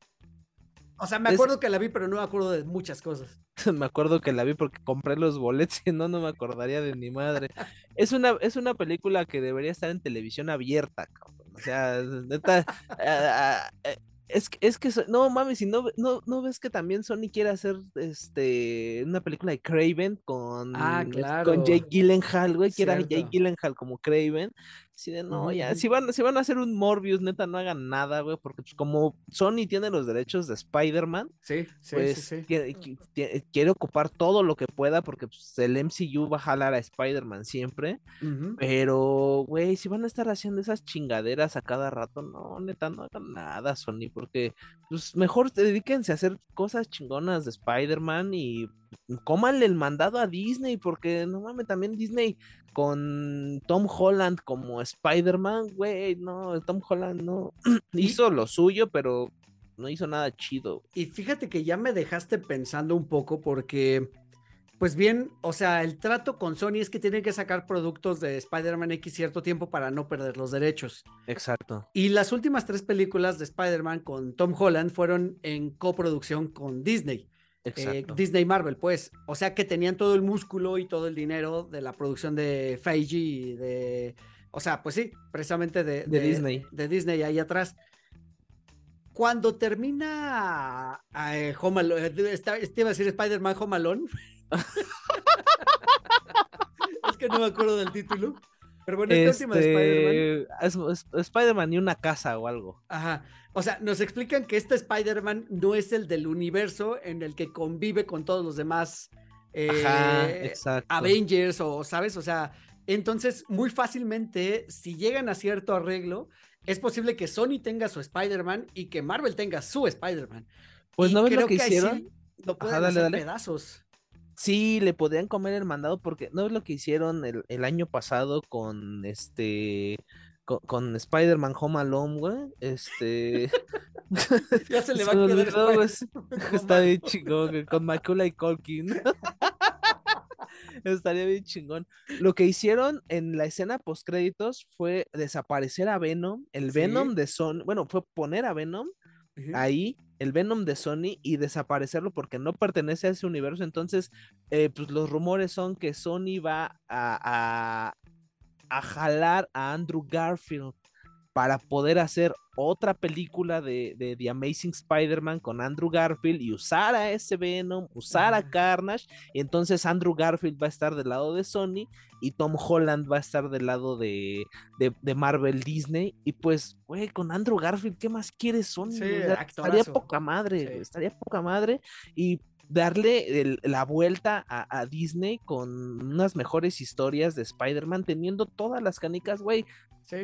o sea, me es- acuerdo que la vi, pero no me acuerdo de muchas cosas. *laughs* me acuerdo que la vi porque compré los boletos *laughs* y no, no me acordaría de mi madre. *laughs* Es una, es una película que debería estar en televisión abierta, cabrón. O sea, neta, eh, es, que- es que, no mames, si no, no, no ves que también Sony quiere hacer este una película de Craven con, Ah, claro. con Jake Gyllenhaal, güey, que era Jake. Gyllenhaal como Craven. Así de, no, ya, si van, si van a hacer un Morbius, neta, no hagan nada, güey, porque pues, como Sony tiene los derechos de Spider-Man, Sí, sí, pues sí, sí. Quiere, ocupar todo lo que pueda porque pues, el MCU va a jalar a Spider-Man siempre. Pero, güey, si van a estar haciendo esas chingaderas a cada rato, no, neta, no hagan nada, Sony, porque pues mejor dedíquense a hacer cosas chingonas de Spider-Man y cómanle el mandado a Disney, porque no mames, también Disney con Tom Holland como Spider-Man, güey, no, Tom Holland no *clears throat* hizo lo suyo, pero no hizo nada chido. Y fíjate que ya me dejaste pensando un poco porque pues bien, o sea, el trato con Sony es que tienen que sacar productos de Spider-Man X cierto tiempo para no perder los derechos. Exacto. Y las últimas tres películas de Spider-Man con Tom Holland fueron en coproducción con Disney. Eh, Disney Marvel, pues. O sea que tenían todo el músculo y todo el dinero de la producción de Feige y de. O sea, pues sí, precisamente de, de, Disney. De Disney ahí atrás. Cuando termina eh, Home Alone, eh, iba a decir Spider-Man Home Alone. *laughs* es que no me acuerdo del título. Pero bueno, esta última de Spider-Man. Es, Spider-Man y una casa o algo. Ajá. O sea, nos explican que este Spider-Man no es el del universo en el que convive con todos los demás eh, Avengers o, ¿sabes? O sea, entonces muy fácilmente, si llegan a cierto arreglo, es posible que Sony tenga su Spider-Man y que Marvel tenga su Spider-Man. Pues no ves lo que, hicieron. lo pueden hacer pedazos. Sí, le podrían comer el mandado porque no es lo que hicieron el, año pasado con este con, Spider-Man Home Alone, güey. Este. *laughs* ya se *laughs* le va a quedar. *laughs* Está bien chingón, con Macaulay Culkin. Estaría bien chingón. Lo que hicieron en la escena post créditos fue desaparecer a Venom, el Venom de Son, bueno, fue poner a Venom ahí el Venom de Sony y desaparecerlo porque no pertenece a ese universo. Entonces, eh, pues los rumores son que Sony va a, a, a jalar a Andrew Garfield para poder hacer otra película de, de The Amazing Spider-Man con Andrew Garfield y usar a ese Venom, usar a Carnage. Y entonces Andrew Garfield va a estar del lado de Sony y Tom Holland va a estar del lado de, de, Marvel Disney. Y pues, güey, con Andrew Garfield, ¿qué más quieres Sony? estaría poca madre, estaría poca madre. Y darle la vuelta a, Disney con unas mejores historias de Spider-Man, teniendo todas las canicas, güey.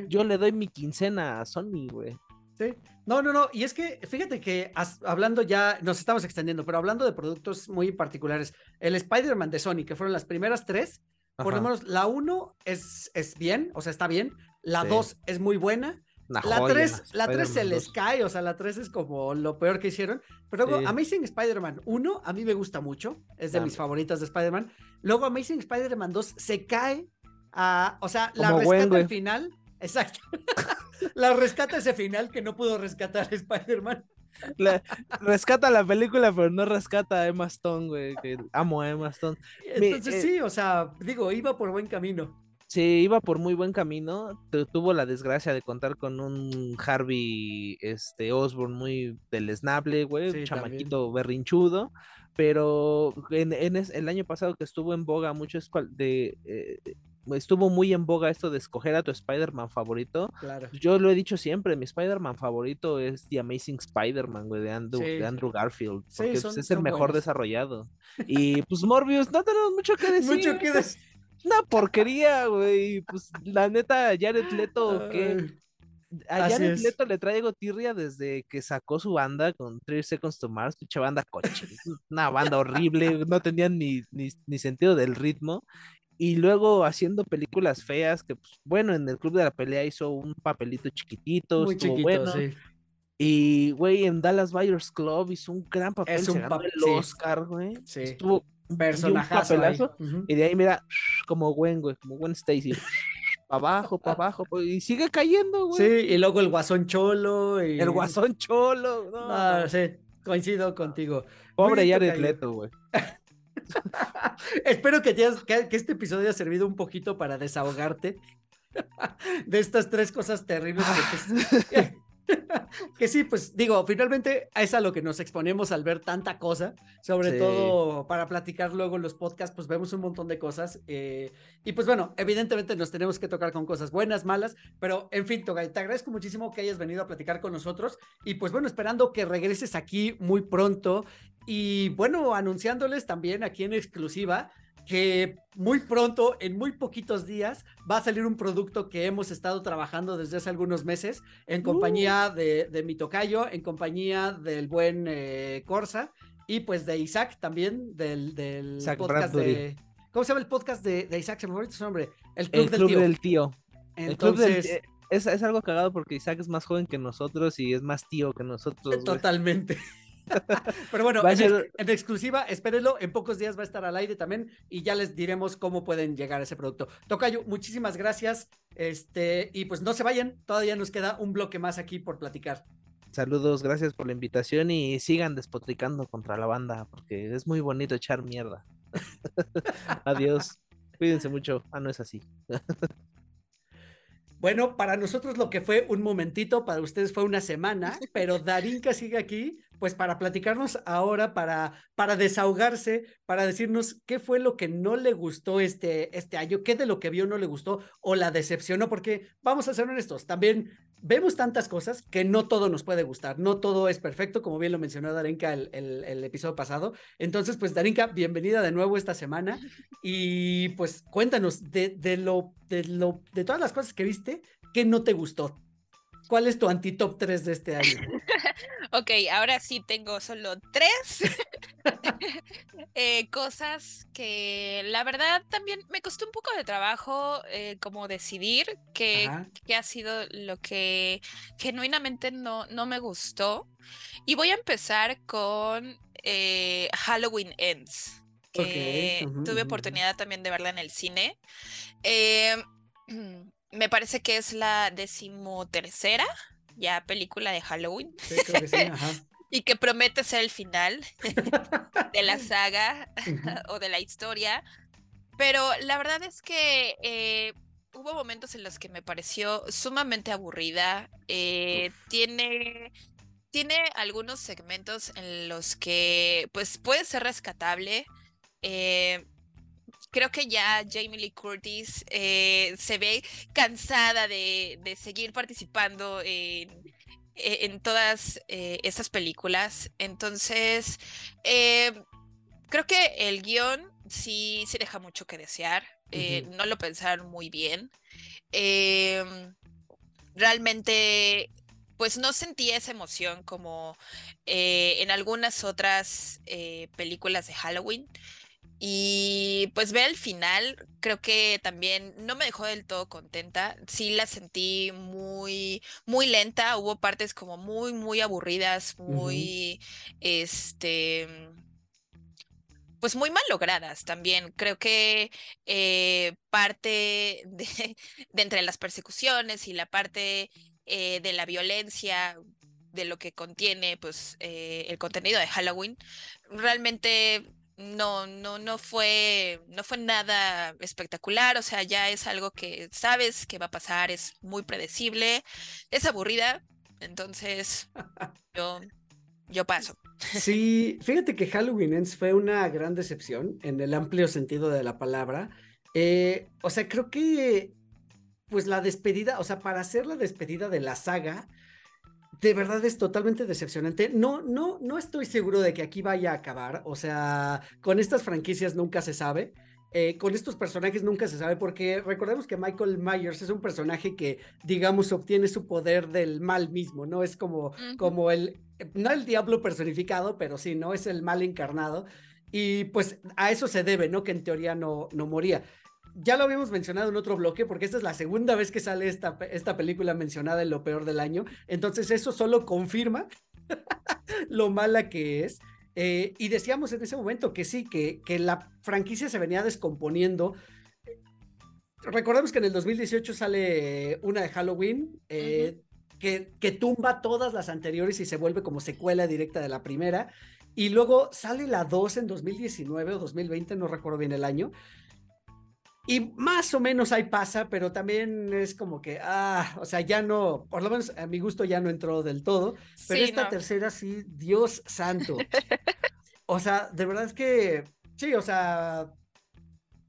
Yo le doy mi quincena a Sony, güey. Sí. No, no, no. Y es que, fíjate que hablando ya, nos estamos extendiendo, pero hablando de productos muy particulares, el Spider-Man de Sony, que fueron las primeras tres, por lo menos la uno es, es bien, o sea, está bien. La dos es muy buena la 3 la 3 se les cae, o sea, la 3 es como lo peor que hicieron. Pero luego Amazing Spider-Man 1 a mí me gusta mucho, es de mis favoritas de Spider-Man. Luego Amazing Spider-Man 2 se cae a, o sea, la rescata al final. Exacto. *laughs* la rescata ese final que no pudo rescatar Spider-Man. rescata la película, pero no rescata a Emma Stone, güey. Que amo a Emma Stone. Entonces, eh sí, o sea, digo, iba por buen camino. Sí, iba por muy buen camino. Tuvo la desgracia de contar con un Harvey este, Osborn muy deleznable, güey. un chamaquito berrinchudo. Pero en, el año pasado que estuvo en boga mucho de. Eh, estuvo muy en boga esto de escoger a tu Spider-Man favorito. Claro. Yo lo he dicho siempre, mi Spider-Man favorito es The Amazing Spider-Man, güey, de Andrew, de Andrew Garfield. Porque pues, es el mejor desarrollado. *laughs* Y pues Morbius, no tenemos mucho que decir. Mucho que decir una porquería, güey. Pues la neta, Jared Leto, que a Jared Leto le traigo tirria desde que sacó su banda con Three Seconds to Mars, pinche banda coche, una banda horrible, no tenían ni, ni, sentido del ritmo. Y luego haciendo películas feas, que pues, bueno, en el Club de la Pelea hizo un papelito chiquitito, Muy chiquito, bueno. Sí. Y, güey, en Dallas Buyers Club hizo un gran papel, es un papel el Oscar, güey. Sí. Estuvo personajazo. Y de ahí, mira, como Gwen, güey, como Gwen Stacy. *laughs* para abajo, para abajo, y sigue cayendo, güey. Sí, y luego el guasón cholo. Y... El guasón cholo. No, sí, coincido contigo. Pobre Jared Leto, güey. *laughs* *laughs* Espero que, que, este episodio haya servido un poquito para desahogarte *laughs* de estas tres cosas terribles que, *laughs* que sí, pues digo, finalmente es a lo que nos exponemos al ver tanta cosa, sobre todo para platicar luego en los podcasts, pues vemos un montón de cosas. Eh, y pues bueno, evidentemente nos tenemos que tocar con cosas buenas, malas, pero en fin, Togay, te agradezco muchísimo que hayas venido a platicar con nosotros y pues bueno, esperando que regreses aquí muy pronto y bueno, anunciándoles también aquí en exclusiva que muy pronto, en muy poquitos días, va a salir un producto que hemos estado trabajando desde hace algunos meses en compañía uh. de, de mi tocayo, en compañía del buen eh, Corsa y pues de Isaac también, del, del podcast de... ¿Cómo se llama el podcast de, de Isaac? Se me su nombre. El Club, del, tío. Entonces... Es, es, algo cagado porque Isaac es más joven que nosotros y es más tío que nosotros. Totalmente. *laughs* Pero bueno, en, exclusiva, espérenlo, en pocos días va a estar al aire también y ya les diremos cómo pueden llegar a ese producto. Tocayo, muchísimas gracias. Este, y pues no se vayan, todavía nos queda un bloque más aquí por platicar. Saludos, gracias por la invitación y sigan despotricando contra la banda, porque es muy bonito echar mierda. *laughs* Adiós. Cuídense mucho. Ah, no es así. *laughs* Bueno, para nosotros lo que fue un momentito, para ustedes fue una semana, pero Darinka sigue aquí, pues para platicarnos ahora, para, para desahogarse, para decirnos qué fue lo que no le gustó este, este año, qué de lo que vio no le gustó o la decepcionó, porque vamos a ser honestos, también vemos tantas cosas que no todo nos puede gustar, no todo es perfecto, como bien lo mencionó Darinka el, el, episodio pasado. Entonces, pues Darinka, bienvenida de nuevo esta semana *laughs* y pues cuéntanos de, de, lo, de, lo, de todas las cosas que viste, ¿qué no te gustó? ¿Cuál es tu anti-top 3 de este año? *laughs* ok, ahora sí tengo solo tres *laughs* eh, cosas que la verdad también me costó un poco de trabajo eh, como decidir qué, ha sido lo que genuinamente no, no me gustó. Y voy a empezar con eh, Halloween Ends, que tuve oportunidad también de verla en el cine. *clears throat* me parece que es la decimotercera ya película de Halloween. *laughs* y que promete ser el final *laughs* de la saga *laughs* o de la historia. Pero la verdad es que eh, hubo momentos en los que me pareció sumamente aburrida. Eh, tiene, tiene algunos segmentos en los que pues puede ser rescatable. Eh, creo que ya Jamie Lee Curtis eh, se ve cansada de, seguir participando en, e, en todas eh, esas películas. Entonces, eh, creo que el guion sí se deja mucho que desear. No lo pensaron muy bien. Realmente pues no sentí esa emoción como en algunas otras películas de Halloween. Y pues ve el final, creo que también no me dejó del todo contenta. Sí la sentí muy, muy lenta. Hubo partes como muy, muy aburridas, muy, este, pues muy mal logradas también. Creo que eh, parte *laughs* de, entre las persecuciones y la parte eh, de la violencia de lo que contiene pues eh, el contenido de Halloween realmente no, no, no fue, no fue nada espectacular, o sea, ya es algo que sabes que va a pasar, es muy predecible, es aburrida, entonces yo, yo paso. *laughs* Sí, fíjate que Halloween Ends fue una gran decepción en el amplio sentido de la palabra. Eh, o sea, creo que pues la despedida, o sea, para hacer la despedida de la saga, de verdad es totalmente decepcionante. No, no, no estoy seguro de que aquí vaya a acabar. O sea, con estas franquicias nunca se sabe. Eh, con estos personajes nunca se sabe porque recordemos que Michael Myers es un personaje que, digamos, obtiene su poder del mal mismo, ¿no? Es como, como el, no el diablo personificado, pero sí, ¿no? Es el mal encarnado. Y pues a eso se debe, ¿no? Que en teoría no, no moría ya lo habíamos mencionado en otro bloque, porque esta es la segunda vez que sale esta, esta película mencionada en lo peor del año. Entonces, eso solo confirma *laughs* lo mala que es. Eh, y decíamos en ese momento que sí, que, que la franquicia se venía descomponiendo. Recordemos que en el 2018 sale una de Halloween, eh, que, que tumba todas las anteriores y se vuelve como secuela directa de la primera. Y luego sale la 2 en 2019 o 2020, no recuerdo bien el año. Y más o menos ahí pasa, pero también es como que, ah, o sea, ya no, por lo menos a mi gusto ya no entró del todo, pero esta tercera sí, Dios santo. *laughs* o sea, de verdad es que, sí, o sea,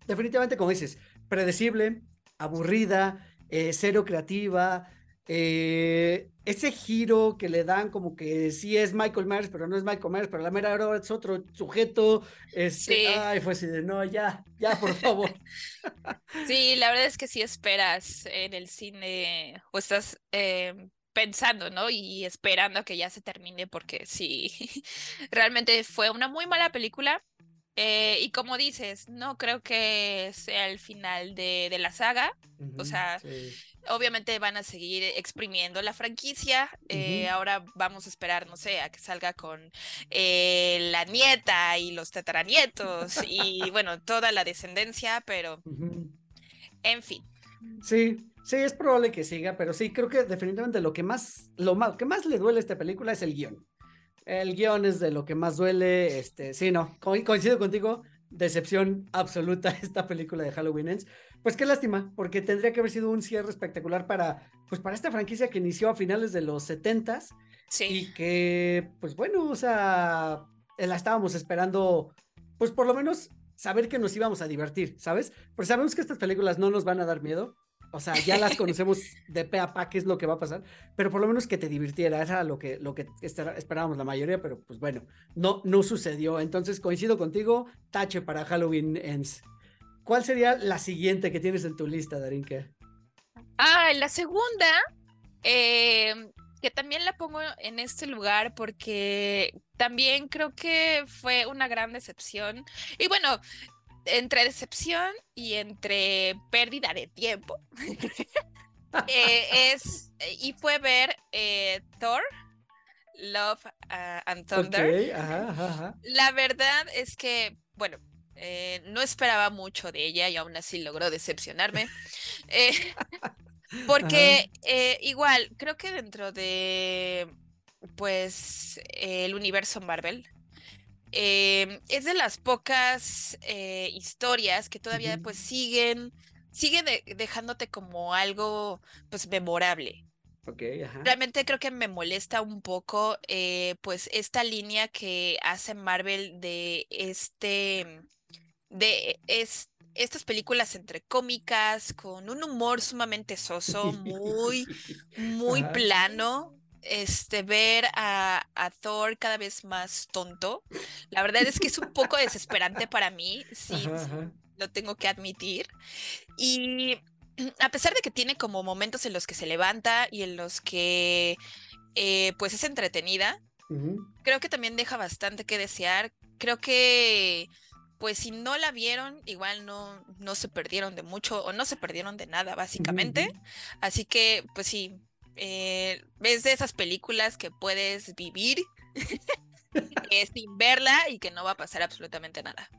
definitivamente como dices, predecible, aburrida, eh, cero creativa, eh, ese giro que le dan como que sí es Michael Myers, pero no es Michael Myers, pero la mera hora es otro sujeto. Este, Ay, fue así de, no, ya, ya, por favor. *laughs* Sí, la verdad es que si esperas en el cine o estás eh, pensando, ¿no? Y esperando a que ya se termine, porque sí, *laughs* realmente fue una muy mala película. Eh, y como dices, no creo que sea el final de, la saga. o sea, obviamente van a seguir exprimiendo la franquicia. Eh, ahora vamos a esperar, no sé, a que salga con eh, la nieta y los tetaranietos y bueno, toda la descendencia, pero en fin. Sí, sí, es probable que siga, pero sí, creo que definitivamente lo que más, lo más, que más le duele a esta película es el guion. El guion es de lo que más duele. Este, sí, no, coincido contigo. Decepción absoluta *laughs* esta película de Halloween Ends. Pues qué lástima, porque tendría que haber sido un cierre espectacular para, pues para esta franquicia que inició a finales de los 70 Sí. Y que, pues bueno, o sea, la estábamos esperando, pues por lo menos saber que nos íbamos a divertir, ¿sabes? Porque sabemos que estas películas no nos van a dar miedo, o sea, ya las conocemos *laughs* de pe a pa qué es lo que va a pasar, pero por lo menos que te divirtiera, era lo que, lo que esperábamos la mayoría, pero pues bueno, no, no sucedió. Entonces coincido contigo, tache para Halloween Ends. ¿Cuál sería la siguiente que tienes en tu lista, Darinka? Ah, la segunda, em, que también la pongo en este lugar porque también creo que fue una gran decepción. Y bueno, entre decepción y entre pérdida de tiempo. *laughs* Eh, es, y fue ver eh, Thor, Love uh, and Thunder. La verdad es que, bueno, eh, no esperaba mucho de ella y aún así logró decepcionarme. *laughs* *laughs* porque igual, creo que dentro de, pues, el universo Marvel, es de las pocas eh, historias que todavía pues siguen, siguen dejándote como algo pues memorable. Realmente creo que me molesta un poco eh, pues esta línea que hace Marvel de este de estas películas entre cómicas con un humor sumamente soso, muy muy plano, este, ver a, Thor cada vez más tonto. La verdad es que es un poco desesperante para mí, sí, lo tengo que admitir. Y *clears throat* a pesar de que tiene como momentos en los que se levanta y en los que eh, pues es entretenida, creo que también deja bastante que desear. Creo que pues si no la vieron, igual no, no se perdieron de mucho o no se perdieron de nada, básicamente. Así que, pues sí, eh, ves de esas películas que puedes vivir *laughs* eh, sin verla y que no va a pasar absolutamente nada.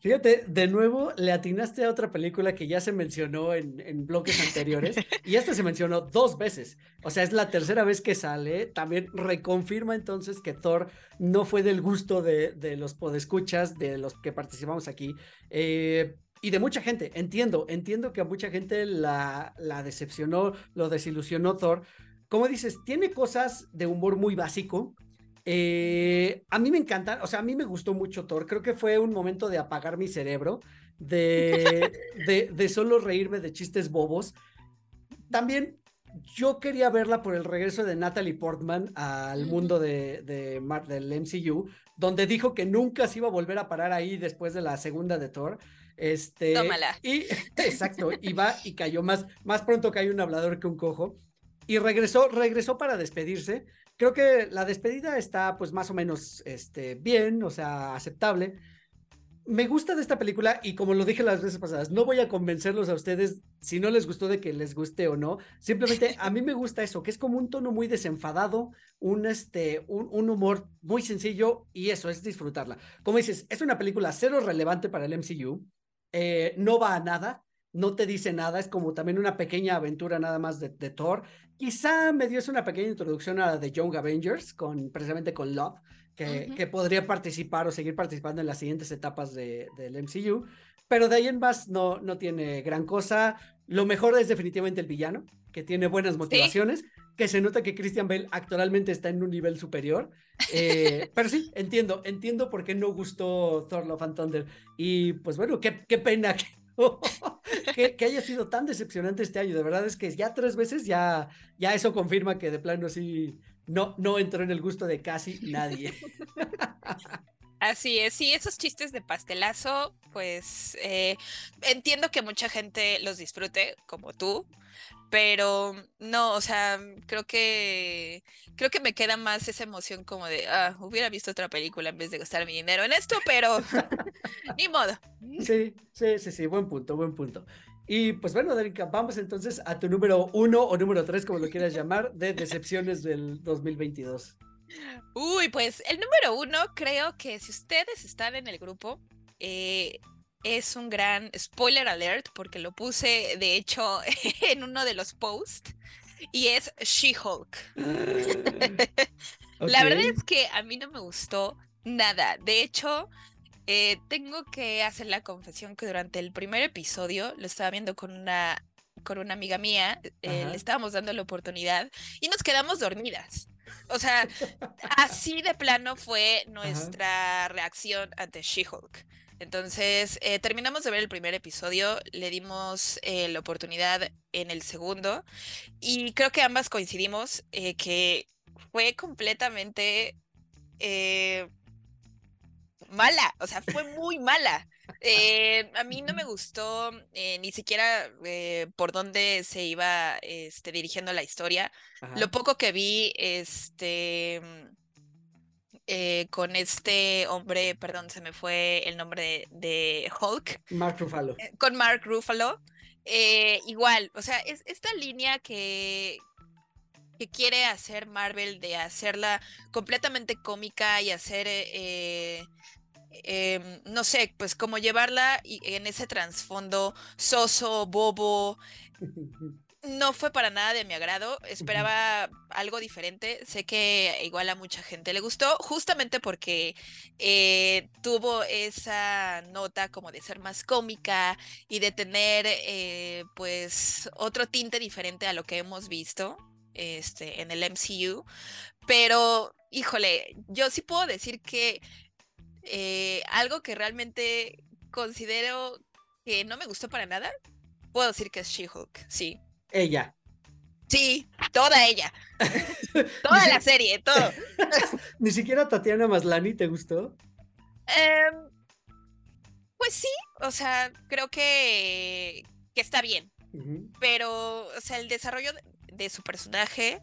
Fíjate, de nuevo le atinaste a otra película que ya se mencionó en, bloques anteriores *laughs* y esta se mencionó dos veces. O sea, es la tercera vez que sale. También reconfirma entonces que Thor no fue del gusto de, de los podescuchas, de los que participamos aquí. Eh, y de mucha gente, entiendo, entiendo que a mucha gente la, la decepcionó, lo desilusionó Thor. Como dices, tiene cosas de humor muy básico. Eh, a mí me encanta, o sea, a mí me gustó mucho Thor. Creo que fue un momento de apagar mi cerebro, de, *laughs* de, de solo reírme de chistes bobos. También yo quería verla por el regreso de Natalie Portman al mundo de, de, del MCU, donde dijo que nunca se iba a volver a parar ahí después de la segunda de Thor. Este, Tómala. Y, *laughs* *laughs* exacto, y va y cayó más, más pronto hay un hablador que un cojo. Y regresó, regresó para despedirse. Creo que la despedida está pues más o menos este, bien, o sea, aceptable. Me gusta de esta película y como lo dije las veces pasadas, no voy a convencerlos a ustedes si no les gustó de que les guste o no. Simplemente a mí me gusta eso, que es como un tono muy desenfadado, un, este, un, un humor muy sencillo y eso es disfrutarla. Como dices, es una película cero relevante para el MCU eh, no va a nada, no te dice nada, es como también una pequeña aventura nada más de, Thor. Quizá me dio una pequeña introducción a la de Young Avengers, con, precisamente con Love, que, que podría participar o seguir participando en las siguientes etapas de, del MCU, pero de ahí en más no, no tiene gran cosa. Lo mejor es definitivamente el villano, que tiene buenas motivaciones, que se nota que Christian Bale actualmente está en un nivel superior. Eh, *laughs* pero sí, entiendo, entiendo por qué no gustó Thor Love and Thunder. Y pues bueno, qué, qué pena que, que, haya sido tan decepcionante este año. De verdad es que ya tres veces ya, ya eso confirma que de plano sí no, no entró en el gusto de casi nadie. *laughs* Así es, sí, esos chistes de pastelazo, pues eh, entiendo que mucha gente los disfrute, como tú, pero no, o sea, creo que creo que me queda más esa emoción como de, ah, hubiera visto otra película en vez de gastar mi dinero en esto, pero *laughs* ni modo. Sí, sí, sí, sí, buen punto, buen punto. Y pues bueno, Darinka, vamos entonces a tu número uno o número tres, como lo quieras llamar, de decepciones del 2022. Uy, pues el número uno, creo que si ustedes están en el grupo, eh, es un gran spoiler alert porque lo puse de hecho *laughs* en uno de los posts y es She-Hulk. *laughs* La verdad es que a mí no me gustó nada. De hecho, eh, tengo que hacer la confesión que durante el primer episodio lo estaba viendo con una con una amiga mía, eh, le estábamos dando la oportunidad y nos quedamos dormidas. O sea, así de plano fue nuestra reacción ante She-Hulk. Entonces, eh, terminamos de ver el primer episodio, le dimos eh, la oportunidad en el segundo y creo que ambas coincidimos eh, que fue completamente mala, o sea, fue muy mala. a mí no me gustó ni siquiera por dónde se iba este, dirigiendo la historia. Lo poco que vi, este eh, con este hombre, perdón, se me fue el nombre de, Hulk. Mark Ruffalo. Eh, con Mark Ruffalo. Eh, igual, o sea, es esta línea que, que quiere hacer Marvel de hacerla completamente cómica y hacer, em, no sé, pues como llevarla en ese trasfondo soso, bobo, *laughs* no fue para nada de mi agrado. Esperaba algo diferente. Sé que igual a mucha gente le gustó, justamente porque eh, tuvo esa nota como de ser más cómica y de tener eh, pues otro tinte diferente a lo que hemos visto este, en el MCU. Pero, híjole, yo sí puedo decir que eh, algo que realmente considero que no me gustó para nada, puedo decir que es She-Hulk, sí. Ella. Sí, toda ella. *laughs* toda la serie, todo. *laughs* Ni siquiera Tatiana Maslani te gustó. Em, pues sí, o sea, creo que, que está bien. Pero, o sea, el desarrollo de, su personaje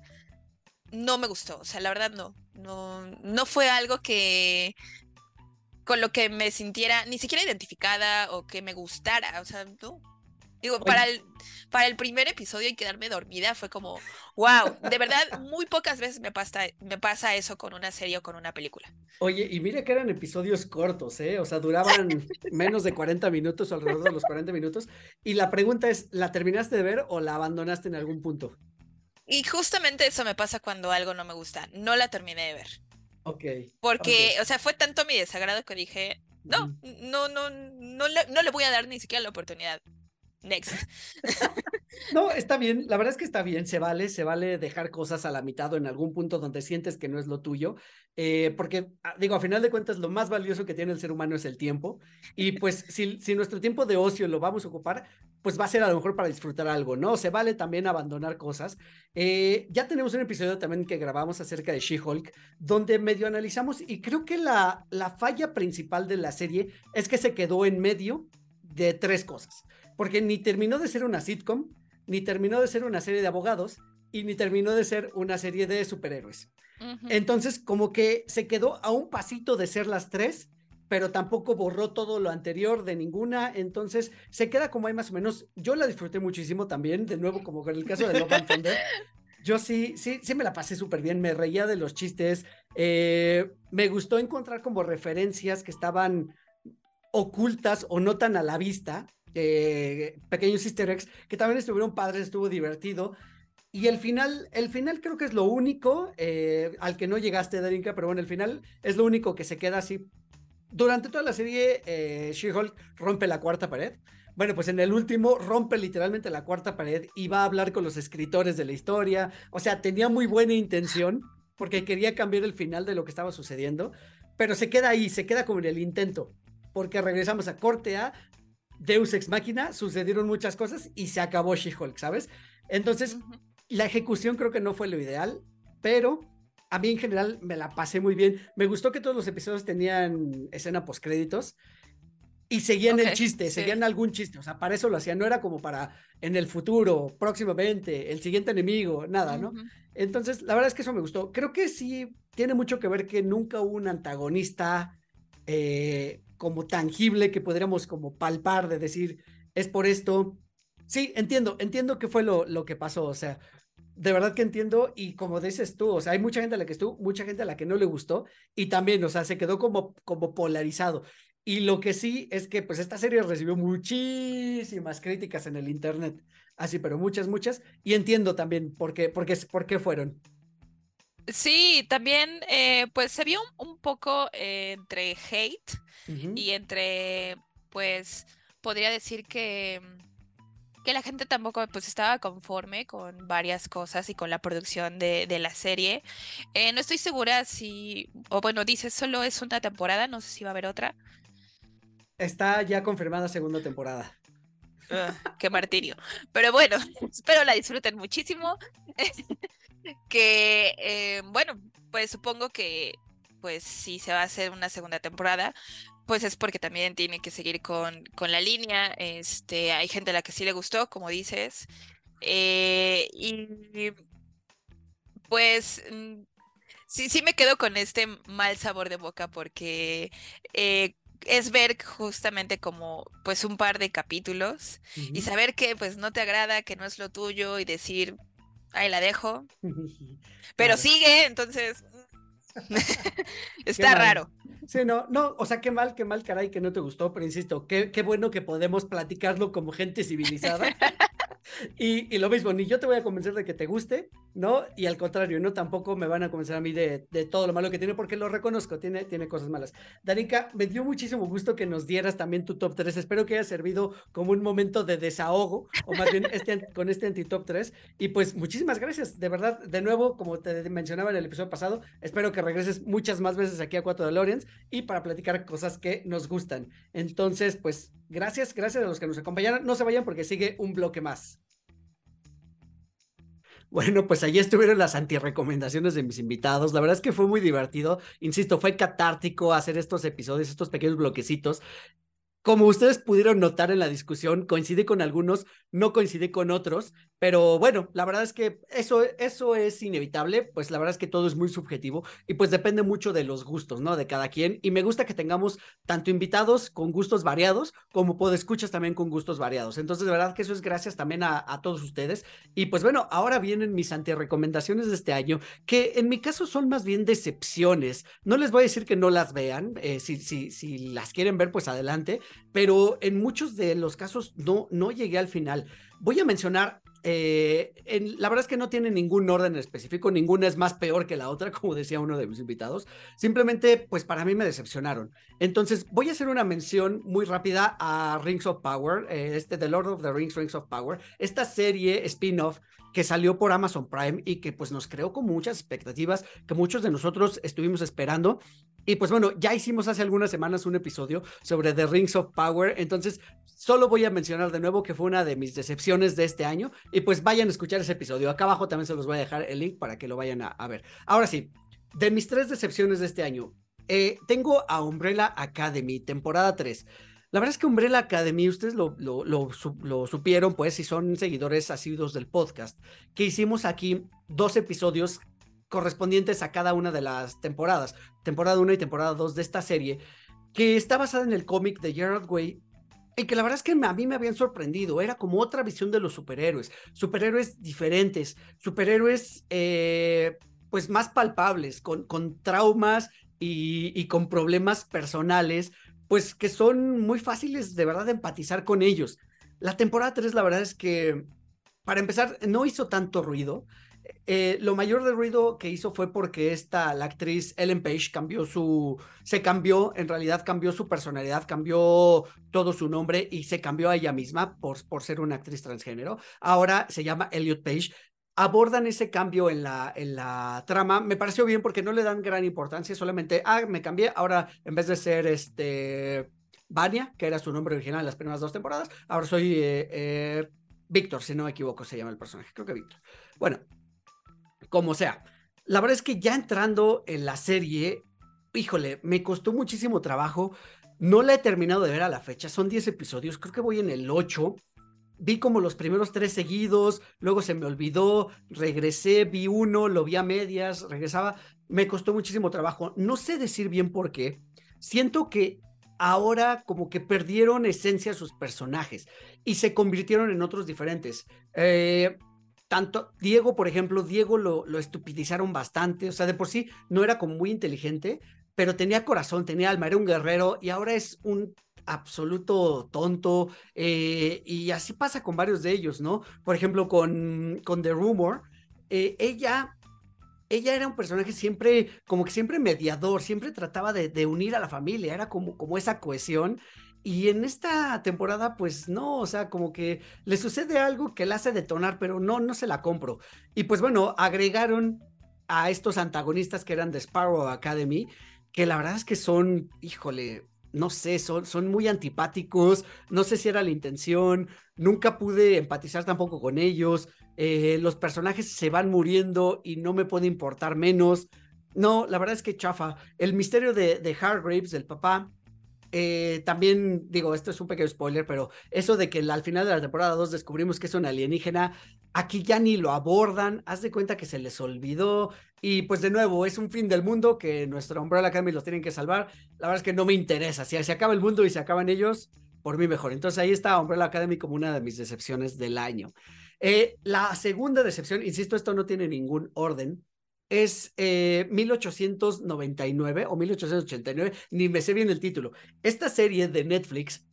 no me gustó. O sea, la verdad no. No, no fue algo que con lo que me sintiera ni siquiera identificada o que me gustara. O sea, no. Digo, para el, para el primer episodio y quedarme dormida fue como, wow, de verdad, *laughs* muy pocas veces me pasa, me pasa eso con una serie o con una película. Oye, y mire que eran episodios cortos, ¿eh? O sea, duraban *laughs* menos de 40 minutos, alrededor de los 40 minutos. Y la pregunta es, ¿la terminaste de ver o la abandonaste en algún punto? Y justamente eso me pasa cuando algo no me gusta. No la terminé de ver. Ok. Porque, o sea, fue tanto mi desagrado que dije, no, no, no, no no le voy a dar ni siquiera la oportunidad. Next. *laughs* no, está bien, la verdad es que está bien, se vale, se vale dejar cosas a la mitad o en algún punto donde sientes que no es lo tuyo, eh, porque ah, digo, a final de cuentas lo más valioso que tiene el ser humano es el tiempo y pues si, si nuestro tiempo de ocio lo vamos a ocupar, pues va a ser a lo mejor para disfrutar algo, ¿no? Se vale también abandonar cosas. Eh, ya tenemos un episodio también que grabamos acerca de She-Hulk, donde medio analizamos y creo que la, la falla principal de la serie es que se quedó en medio de tres cosas porque ni terminó de ser una sitcom, ni terminó de ser una serie de abogados, y ni terminó de ser una serie de superhéroes. Entonces, como que se quedó a un pasito de ser las tres, pero tampoco borró todo lo anterior de ninguna. Entonces, se queda como hay más o menos. Yo la disfruté muchísimo también, de nuevo, como con el caso de Love and Thunder. *laughs* Yo sí, sí, sí me la pasé súper bien, me reía de los chistes. Eh, me gustó encontrar como referencias que estaban ocultas o no tan a la vista eh, pequeños easter eggs que también estuvieron padres, estuvo divertido. Y el final, el final creo que es lo único eh, al que no llegaste, Darinka, pero bueno, el final es lo único que se queda así. Durante toda la serie, eh, She-Hulk rompe la cuarta pared. Bueno, pues en el último rompe literalmente la cuarta pared y va a hablar con los escritores de la historia. O sea, tenía muy buena intención porque quería cambiar el final de lo que estaba sucediendo, pero se queda ahí, se queda como en el intento porque regresamos a corte A, Deus Ex Máquina, sucedieron muchas cosas y se acabó She-Hulk, ¿sabes? Entonces, la ejecución creo que no fue lo ideal, pero a mí en general me la pasé muy bien. Me gustó que todos los episodios tenían escena post créditos y seguían el chiste, seguían algún chiste, o sea, para eso lo hacían, no era como para en el futuro, próximamente, el siguiente enemigo, nada, ¿no? Entonces, la verdad es que eso me gustó. Creo que sí tiene mucho que ver que nunca hubo un antagonista eh, como tangible que podríamos como palpar de decir, es por esto. Sí, entiendo, entiendo que fue lo, lo que pasó, o sea, de verdad que entiendo y como dices tú, o sea, hay mucha gente a la que estuvo, mucha gente a la que no le gustó y también, o sea, se quedó como, como polarizado. Y lo que sí es que pues esta serie recibió muchísimas críticas en el internet, así, pero muchas, muchas, y entiendo también por qué, por qué, por qué fueron. Sí, también eh, pues se vio un, poco eh, entre hate y entre, pues, podría decir que, que la gente tampoco pues estaba conforme con varias cosas y con la producción de, de la serie. Eh, no estoy segura si, o bueno, dice solo es una temporada, no sé si va a haber otra. Está ya confirmada segunda temporada. Ah, qué martirio. Pero bueno, *laughs* espero la disfruten muchísimo. *laughs* que, eh, bueno, pues supongo que, pues si se va a hacer una segunda temporada, pues es porque también tiene que seguir con, con la línea. Este, hay gente a la que sí le gustó, como dices. Eh, y pues mm, sí, sí me quedo con este mal sabor de boca porque eh, es ver justamente como pues un par de capítulos y saber que pues no te agrada, que no es lo tuyo y decir, ahí la dejo. *laughs* Pero sigue, entonces *laughs* está raro. Sí, no, no, o sea, qué mal, qué mal, caray, que no te gustó, pero insisto, qué, qué bueno que podemos platicarlo como gente civilizada. *laughs* *laughs* Y, lo mismo, ni yo te voy a convencer de que te guste, ¿no? Y al contrario, no tampoco me van a convencer a mí de, todo lo malo que tiene, porque lo reconozco, tiene, tiene cosas malas. Danica, me dio muchísimo gusto que nos dieras también tu top 3. Espero que haya servido como un momento de desahogo, o más bien este, *laughs* con este anti-top 3. Y pues muchísimas gracias, de verdad, de nuevo, como te mencionaba en el episodio pasado, espero que regreses muchas más veces aquí a Cuatro de Lorians y para platicar cosas que nos gustan. Entonces, pues gracias, gracias a los que nos acompañaron. No se vayan porque sigue un bloque más. Bueno, pues allí estuvieron las antirecomendaciones de mis invitados. La verdad es que fue muy divertido. Insisto, fue catártico hacer estos episodios, estos pequeños bloquecitos. Como ustedes pudieron notar en la discusión, coincide con algunos, no coincide con otros, pero bueno, la verdad es que eso, eso es inevitable, pues la verdad es que todo es muy subjetivo y pues depende mucho de los gustos, ¿no? De cada quien. Y me gusta que tengamos tanto invitados con gustos variados como escuchas también con gustos variados. Entonces, de verdad que eso es gracias también a, todos ustedes. Y pues bueno, ahora vienen mis antirecomendaciones de este año, que en mi caso son más bien decepciones. No les voy a decir que no las vean, eh, si, si, si las quieren ver, pues adelante, pero en muchos de los casos no, no llegué al final. Voy a mencionar eh, la verdad es que no tiene ningún orden específico, ninguna es más peor que la otra, *laughs* como decía uno de mis invitados. Simplemente, pues para mí me decepcionaron. Entonces, voy a hacer una mención muy rápida a Rings of Power, eh, este The Lord of the Rings, Rings of Power, esta serie spin-off que salió por Amazon Prime y que pues nos creó con muchas expectativas que muchos de nosotros estuvimos esperando. Y pues bueno, ya hicimos hace algunas semanas un episodio sobre The Rings of Power, entonces solo voy a mencionar de nuevo que fue una de mis decepciones de este año y pues vayan a escuchar ese episodio. Acá abajo también se los voy a dejar el link para que lo vayan a, ver. Ahora sí, de mis tres decepciones de este año, eh, tengo a Umbrella Academy, temporada 3. La verdad es que Umbrella Academy, ustedes lo, lo, supieron, pues, si son seguidores asiduos del podcast, que hicimos aquí dos episodios correspondientes a cada una de las temporadas, temporada 1 y temporada 2 de esta serie, que está basada en el cómic de Gerard Way y que la verdad es que a mí me habían sorprendido, era como otra visión de los superhéroes, superhéroes diferentes, superhéroes eh, pues más palpables, con, con traumas y, y, con problemas personales, pues que son muy fáciles de verdad de empatizar con ellos. La temporada 3 la verdad es que, para empezar, no hizo tanto ruido. Eh, lo mayor de ruido que hizo fue porque esta, la actriz Ellen Page, cambió su, se cambió, en realidad cambió su personalidad, cambió todo su nombre y se cambió a ella misma por, por ser una actriz transgénero. Ahora se llama Elliot Page abordan ese cambio en la, en la trama. Me pareció bien porque no le dan gran importancia, solamente, ah, me cambié, ahora en vez de ser este Vania, que era su nombre original en las primeras dos temporadas, ahora soy eh, eh, Víctor, si no me equivoco, se llama el personaje, creo que Víctor. Bueno, como sea. la verdad es que ya entrando en la serie, híjole, me costó muchísimo trabajo. No la he terminado de ver a la fecha, son 10 episodios, creo que voy en el 8. Vi como los primeros tres seguidos, luego se me olvidó, regresé, vi uno, lo vi a medias, regresaba, me costó muchísimo trabajo. No sé decir bien por qué. Siento que ahora como que perdieron esencia sus personajes y se convirtieron en otros diferentes. Eh, tanto Diego, por ejemplo, Diego lo, lo estupidizaron bastante, o sea, de por sí no era como muy inteligente, pero tenía corazón, tenía alma, era un guerrero y ahora es un absoluto tonto eh, y así pasa con varios de ellos, ¿no? Por ejemplo, con, con The Rumor, eh, ella ella era un personaje siempre, como que siempre mediador, siempre trataba de, de, unir a la familia, era como, como esa cohesión y en esta temporada, pues no, o sea, como que le sucede algo que la hace detonar, pero no, no se la compro. Y pues bueno, agregaron a estos antagonistas que eran de Sparrow Academy, que la verdad es que son, híjole, no sé, son, son muy antipáticos, no sé si era la intención, nunca pude empatizar tampoco con ellos, eh, los personajes se van muriendo y no me puede importar menos. No, la verdad es que chafa. El misterio de, de Hargraves, del papá, eh, también digo, esto es un pequeño spoiler, pero eso de que al final de la temporada 2 descubrimos que es un alienígena, aquí ya ni lo abordan, haz de cuenta que se les olvidó y pues de nuevo es un fin del mundo que nuestro Umbrella Academy los tienen que salvar, la verdad es que no me interesa, si se acaba el mundo y se acaban ellos, por mí mejor. Entonces ahí está Umbrella Academy como una de mis decepciones del año. Eh, la segunda decepción, insisto, esto no tiene ningún orden, es 1899 eh, o 1889, ni me sé bien el título. Esta serie de Netflix,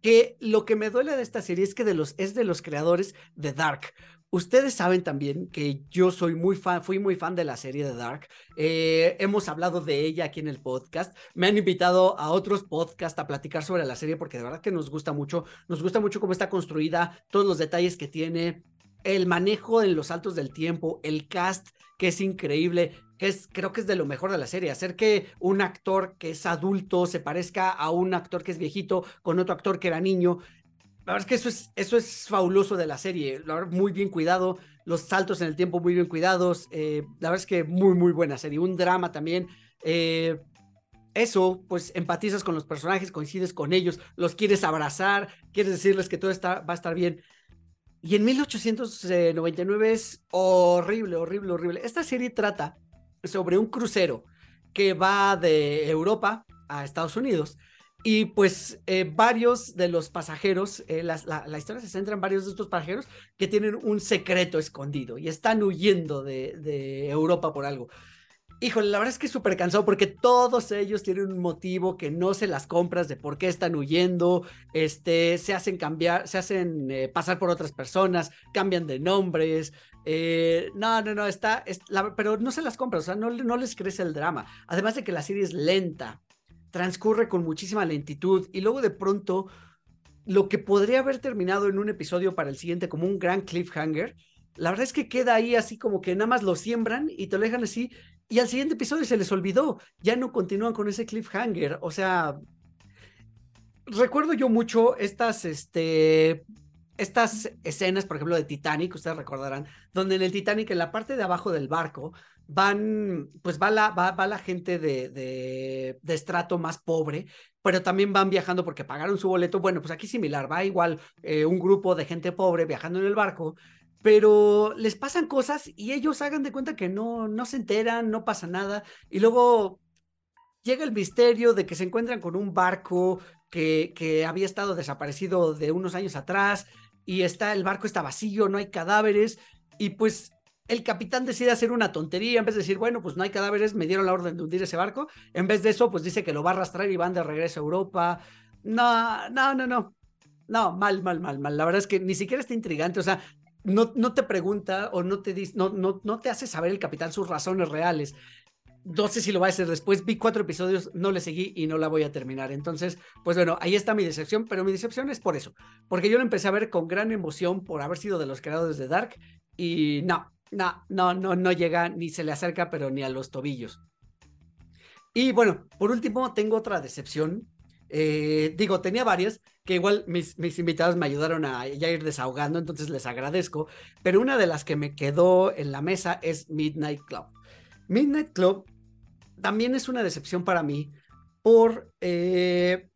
que lo que me duele de esta serie es que de los, es de los creadores de Dark. Ustedes saben también que yo soy muy fan, fui muy fan de la serie de Dark. Eh, hemos hablado de ella aquí en el podcast. Me han invitado a otros podcasts a platicar sobre la serie porque de verdad que nos gusta mucho. Nos gusta mucho cómo está construida, todos los detalles que tiene, el manejo en los saltos del tiempo, el cast que es increíble, que es, creo que es de lo mejor de la serie, hacer que un actor que es adulto se parezca a un actor que es viejito con otro actor que era niño. La verdad es que eso es, eso es fabuloso de la serie, muy bien cuidado, los saltos en el tiempo muy bien cuidados, eh, la verdad es que muy, muy buena serie, un drama también. Eh, eso, pues empatizas con los personajes, coincides con ellos, los quieres abrazar, quieres decirles que todo está, va a estar bien. Y en 1899 es horrible, horrible, horrible. Esta serie trata sobre un crucero que va de Europa a Estados Unidos. Y pues eh, varios de los pasajeros, eh, la, historia se centra en varios de estos pasajeros que tienen un secreto escondido y están huyendo de, de Europa por algo. Híjole, la verdad es que es súper cansado porque todos ellos tienen un motivo que no se las compras de por qué están huyendo, este, se hacen cambiar, se hacen eh, pasar por otras personas, cambian de nombres. Eh, no, no, no, está, pero no se las compras, o sea, no, no les crece el drama. Además de que la serie es lenta, transcurre con muchísima lentitud y luego de pronto lo que podría haber terminado en un episodio para el siguiente como un gran cliffhanger, la verdad es que queda ahí así como que nada más lo siembran y te lo dejan así y al siguiente episodio se les olvidó, ya no continúan con ese cliffhanger, o sea, recuerdo yo mucho estas, este, estas escenas, por ejemplo, de Titanic, ustedes recordarán, donde en el Titanic, en la parte de abajo del barco, van, pues va la, va, va la gente de, de, estrato más pobre, pero también van viajando porque pagaron su boleto. Bueno, pues aquí similar, va igual eh, un grupo de gente pobre viajando en el barco pero les pasan cosas y ellos hagan de cuenta que no, no se enteran, no pasa nada, y luego llega el misterio de que se encuentran con un barco que, que había estado desaparecido de unos años atrás, y está, el barco está vacío, no hay cadáveres, y pues el capitán decide hacer una tontería, en vez de decir, bueno, pues no hay cadáveres, me dieron la orden de hundir ese barco, en vez de eso, pues dice que lo va a arrastrar y van de regreso a Europa. No, no, no, no. No, mal, mal, mal, mal. La verdad es que ni siquiera está intrigante. O sea, no, no te pregunta o no te, dice, no, no, no te hace saber el capitán sus razones reales. No sé si lo va a hacer después. Vi cuatro episodios, no le seguí y no la voy a terminar. Entonces, pues bueno, ahí está mi decepción, pero mi decepción es por eso, porque yo lo empecé a ver con gran emoción por haber sido de los creadores de Dark y no, no, no, no, no llega ni se le acerca, pero ni a los tobillos. Y bueno, por último, tengo otra decepción. Eh, digo, tenía varias, que igual mis, mis invitados me ayudaron a ya ir desahogando, entonces les agradezco, pero una de las que me quedó en la mesa es Midnight Club. Midnight Club también es una decepción para mí por, eh,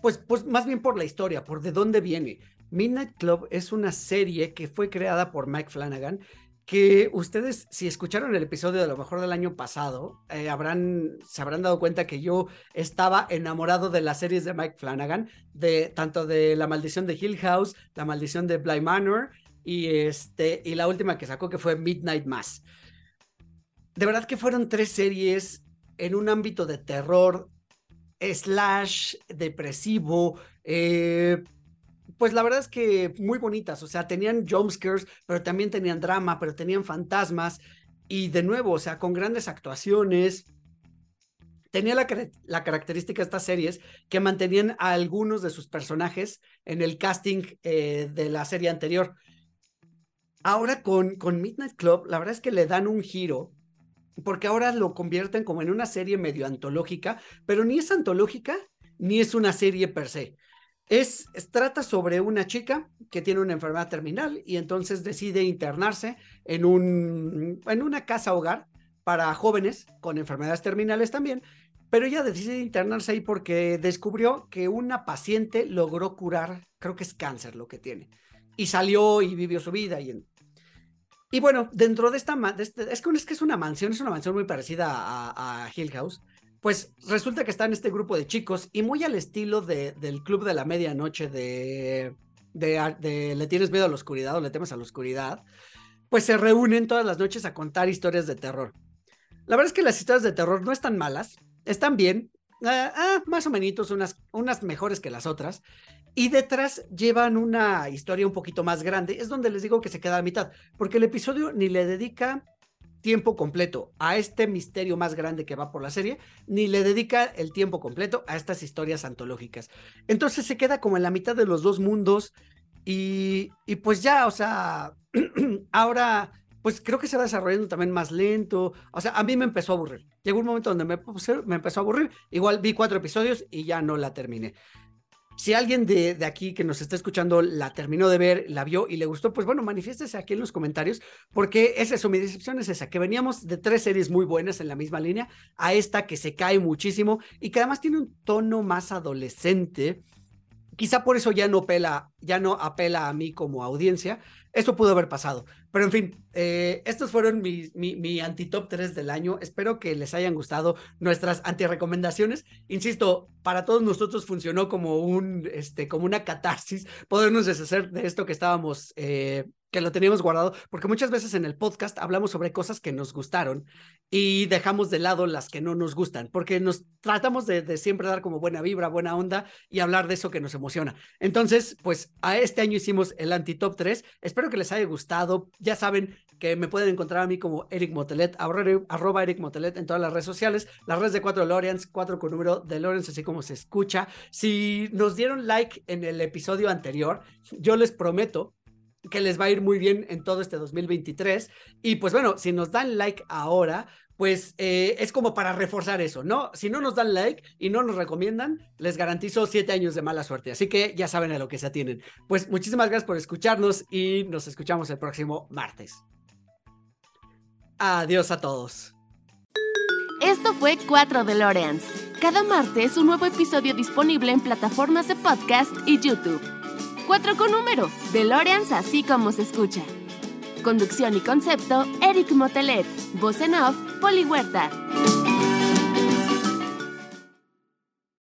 pues, pues más bien por la historia, por de dónde viene. Midnight Club es una serie que fue creada por Mike Flanagan que ustedes, si escucharon el episodio de lo mejor del año pasado, eh, habrán, se habrán dado cuenta que yo estaba enamorado de las series de Mike Flanagan, de tanto de La Maldición de Hill House, La Maldición de Bly Manor y, este, y la última que sacó que fue Midnight Mass. De verdad que fueron tres series en un ámbito de terror, slash, depresivo, eh, pues la verdad es que muy bonitas, o sea, tenían jumpscares, pero también tenían drama, pero tenían fantasmas, y de nuevo, o sea, con grandes actuaciones. Tenía la, característica de estas series que mantenían a algunos de sus personajes en el casting eh, de la serie anterior. Ahora con Midnight Club, la verdad es que le dan un giro, porque ahora lo convierten como en una serie medio antológica, pero ni es antológica ni es una serie per se. Es, trata sobre una chica que tiene una enfermedad terminal y entonces decide internarse en, un, en una casa hogar para jóvenes con enfermedades terminales también, pero ella decide internarse ahí porque descubrió que una paciente logró curar, creo que es cáncer lo que tiene, y salió y vivió su vida. Y, y bueno, dentro de esta, es, que, es que es una mansión, es una mansión muy parecida a, a Hill House, pues resulta que está en este grupo de chicos y muy al estilo de, del club de la medianoche de, de, Le tienes miedo a la oscuridad o le temes a la oscuridad, pues se reúnen todas las noches a contar historias de terror. La verdad es que las historias de terror no están malas, están bien, ah, ah, más o menos, unas, unas mejores que las otras. Y detrás llevan una historia un poquito más grande. Es donde les digo que se queda a mitad, porque el episodio ni le dedica tiempo completo a este misterio más grande que va por la serie, ni le dedica el tiempo completo a estas historias antológicas. Entonces se queda como en la mitad de los dos mundos y, y pues ya, o sea, *clears throat* ahora pues creo que se va desarrollando también más lento. O sea, a mí me empezó a aburrir. Llegó un momento donde me, me empezó a aburrir. Igual vi cuatro episodios y ya no la terminé. Si alguien de, aquí que nos está escuchando la terminó de ver, la vio y le gustó, pues bueno, manifiéstese aquí en los comentarios, porque es eso, mi decepción es esa, que veníamos de tres series muy buenas en la misma línea, a esta que se cae muchísimo y que además tiene un tono más adolescente. Quizá por eso ya no, apela, ya no apela a mí como audiencia, esto pudo haber pasado. Pero en fin, eh, estos fueron mi, mi, anti-top 3 del año. Espero que les hayan gustado nuestras anti-recomendaciones. Insisto, para todos nosotros funcionó como, un, este, como una catarsis podernos deshacer de esto que estábamos eh, que lo teníamos guardado, porque muchas veces en el podcast hablamos sobre cosas que nos gustaron y dejamos de lado las que no nos gustan, porque nos tratamos de, siempre dar como buena vibra, buena onda y hablar de eso que nos emociona. Entonces, pues a este año hicimos el anti-top 3. Espero que les haya gustado. Ya saben que me pueden encontrar a mí como Eric Motelet, arroba Eric Motelet en todas las redes sociales, las redes de 4 Lorians, 4 con número de Lorians, así como se escucha. Si nos dieron like en el episodio anterior, yo les prometo que les va a ir muy bien en todo este 2023. Y pues bueno, si nos dan like ahora, pues eh, es como para reforzar eso, ¿no? Si no nos dan like y no nos recomiendan, les garantizo siete años de mala suerte. Así que ya saben a lo que se atienen. Pues muchísimas gracias por escucharnos y nos escuchamos el próximo martes. Adiós a todos. Esto fue 4 DeLoreans. Cada martes un nuevo episodio disponible en plataformas de podcast y YouTube. 4 con número, DeLoreans así como se escucha. Conducción y concepto, Eric Motelet. Voz en off, Poli Huerta.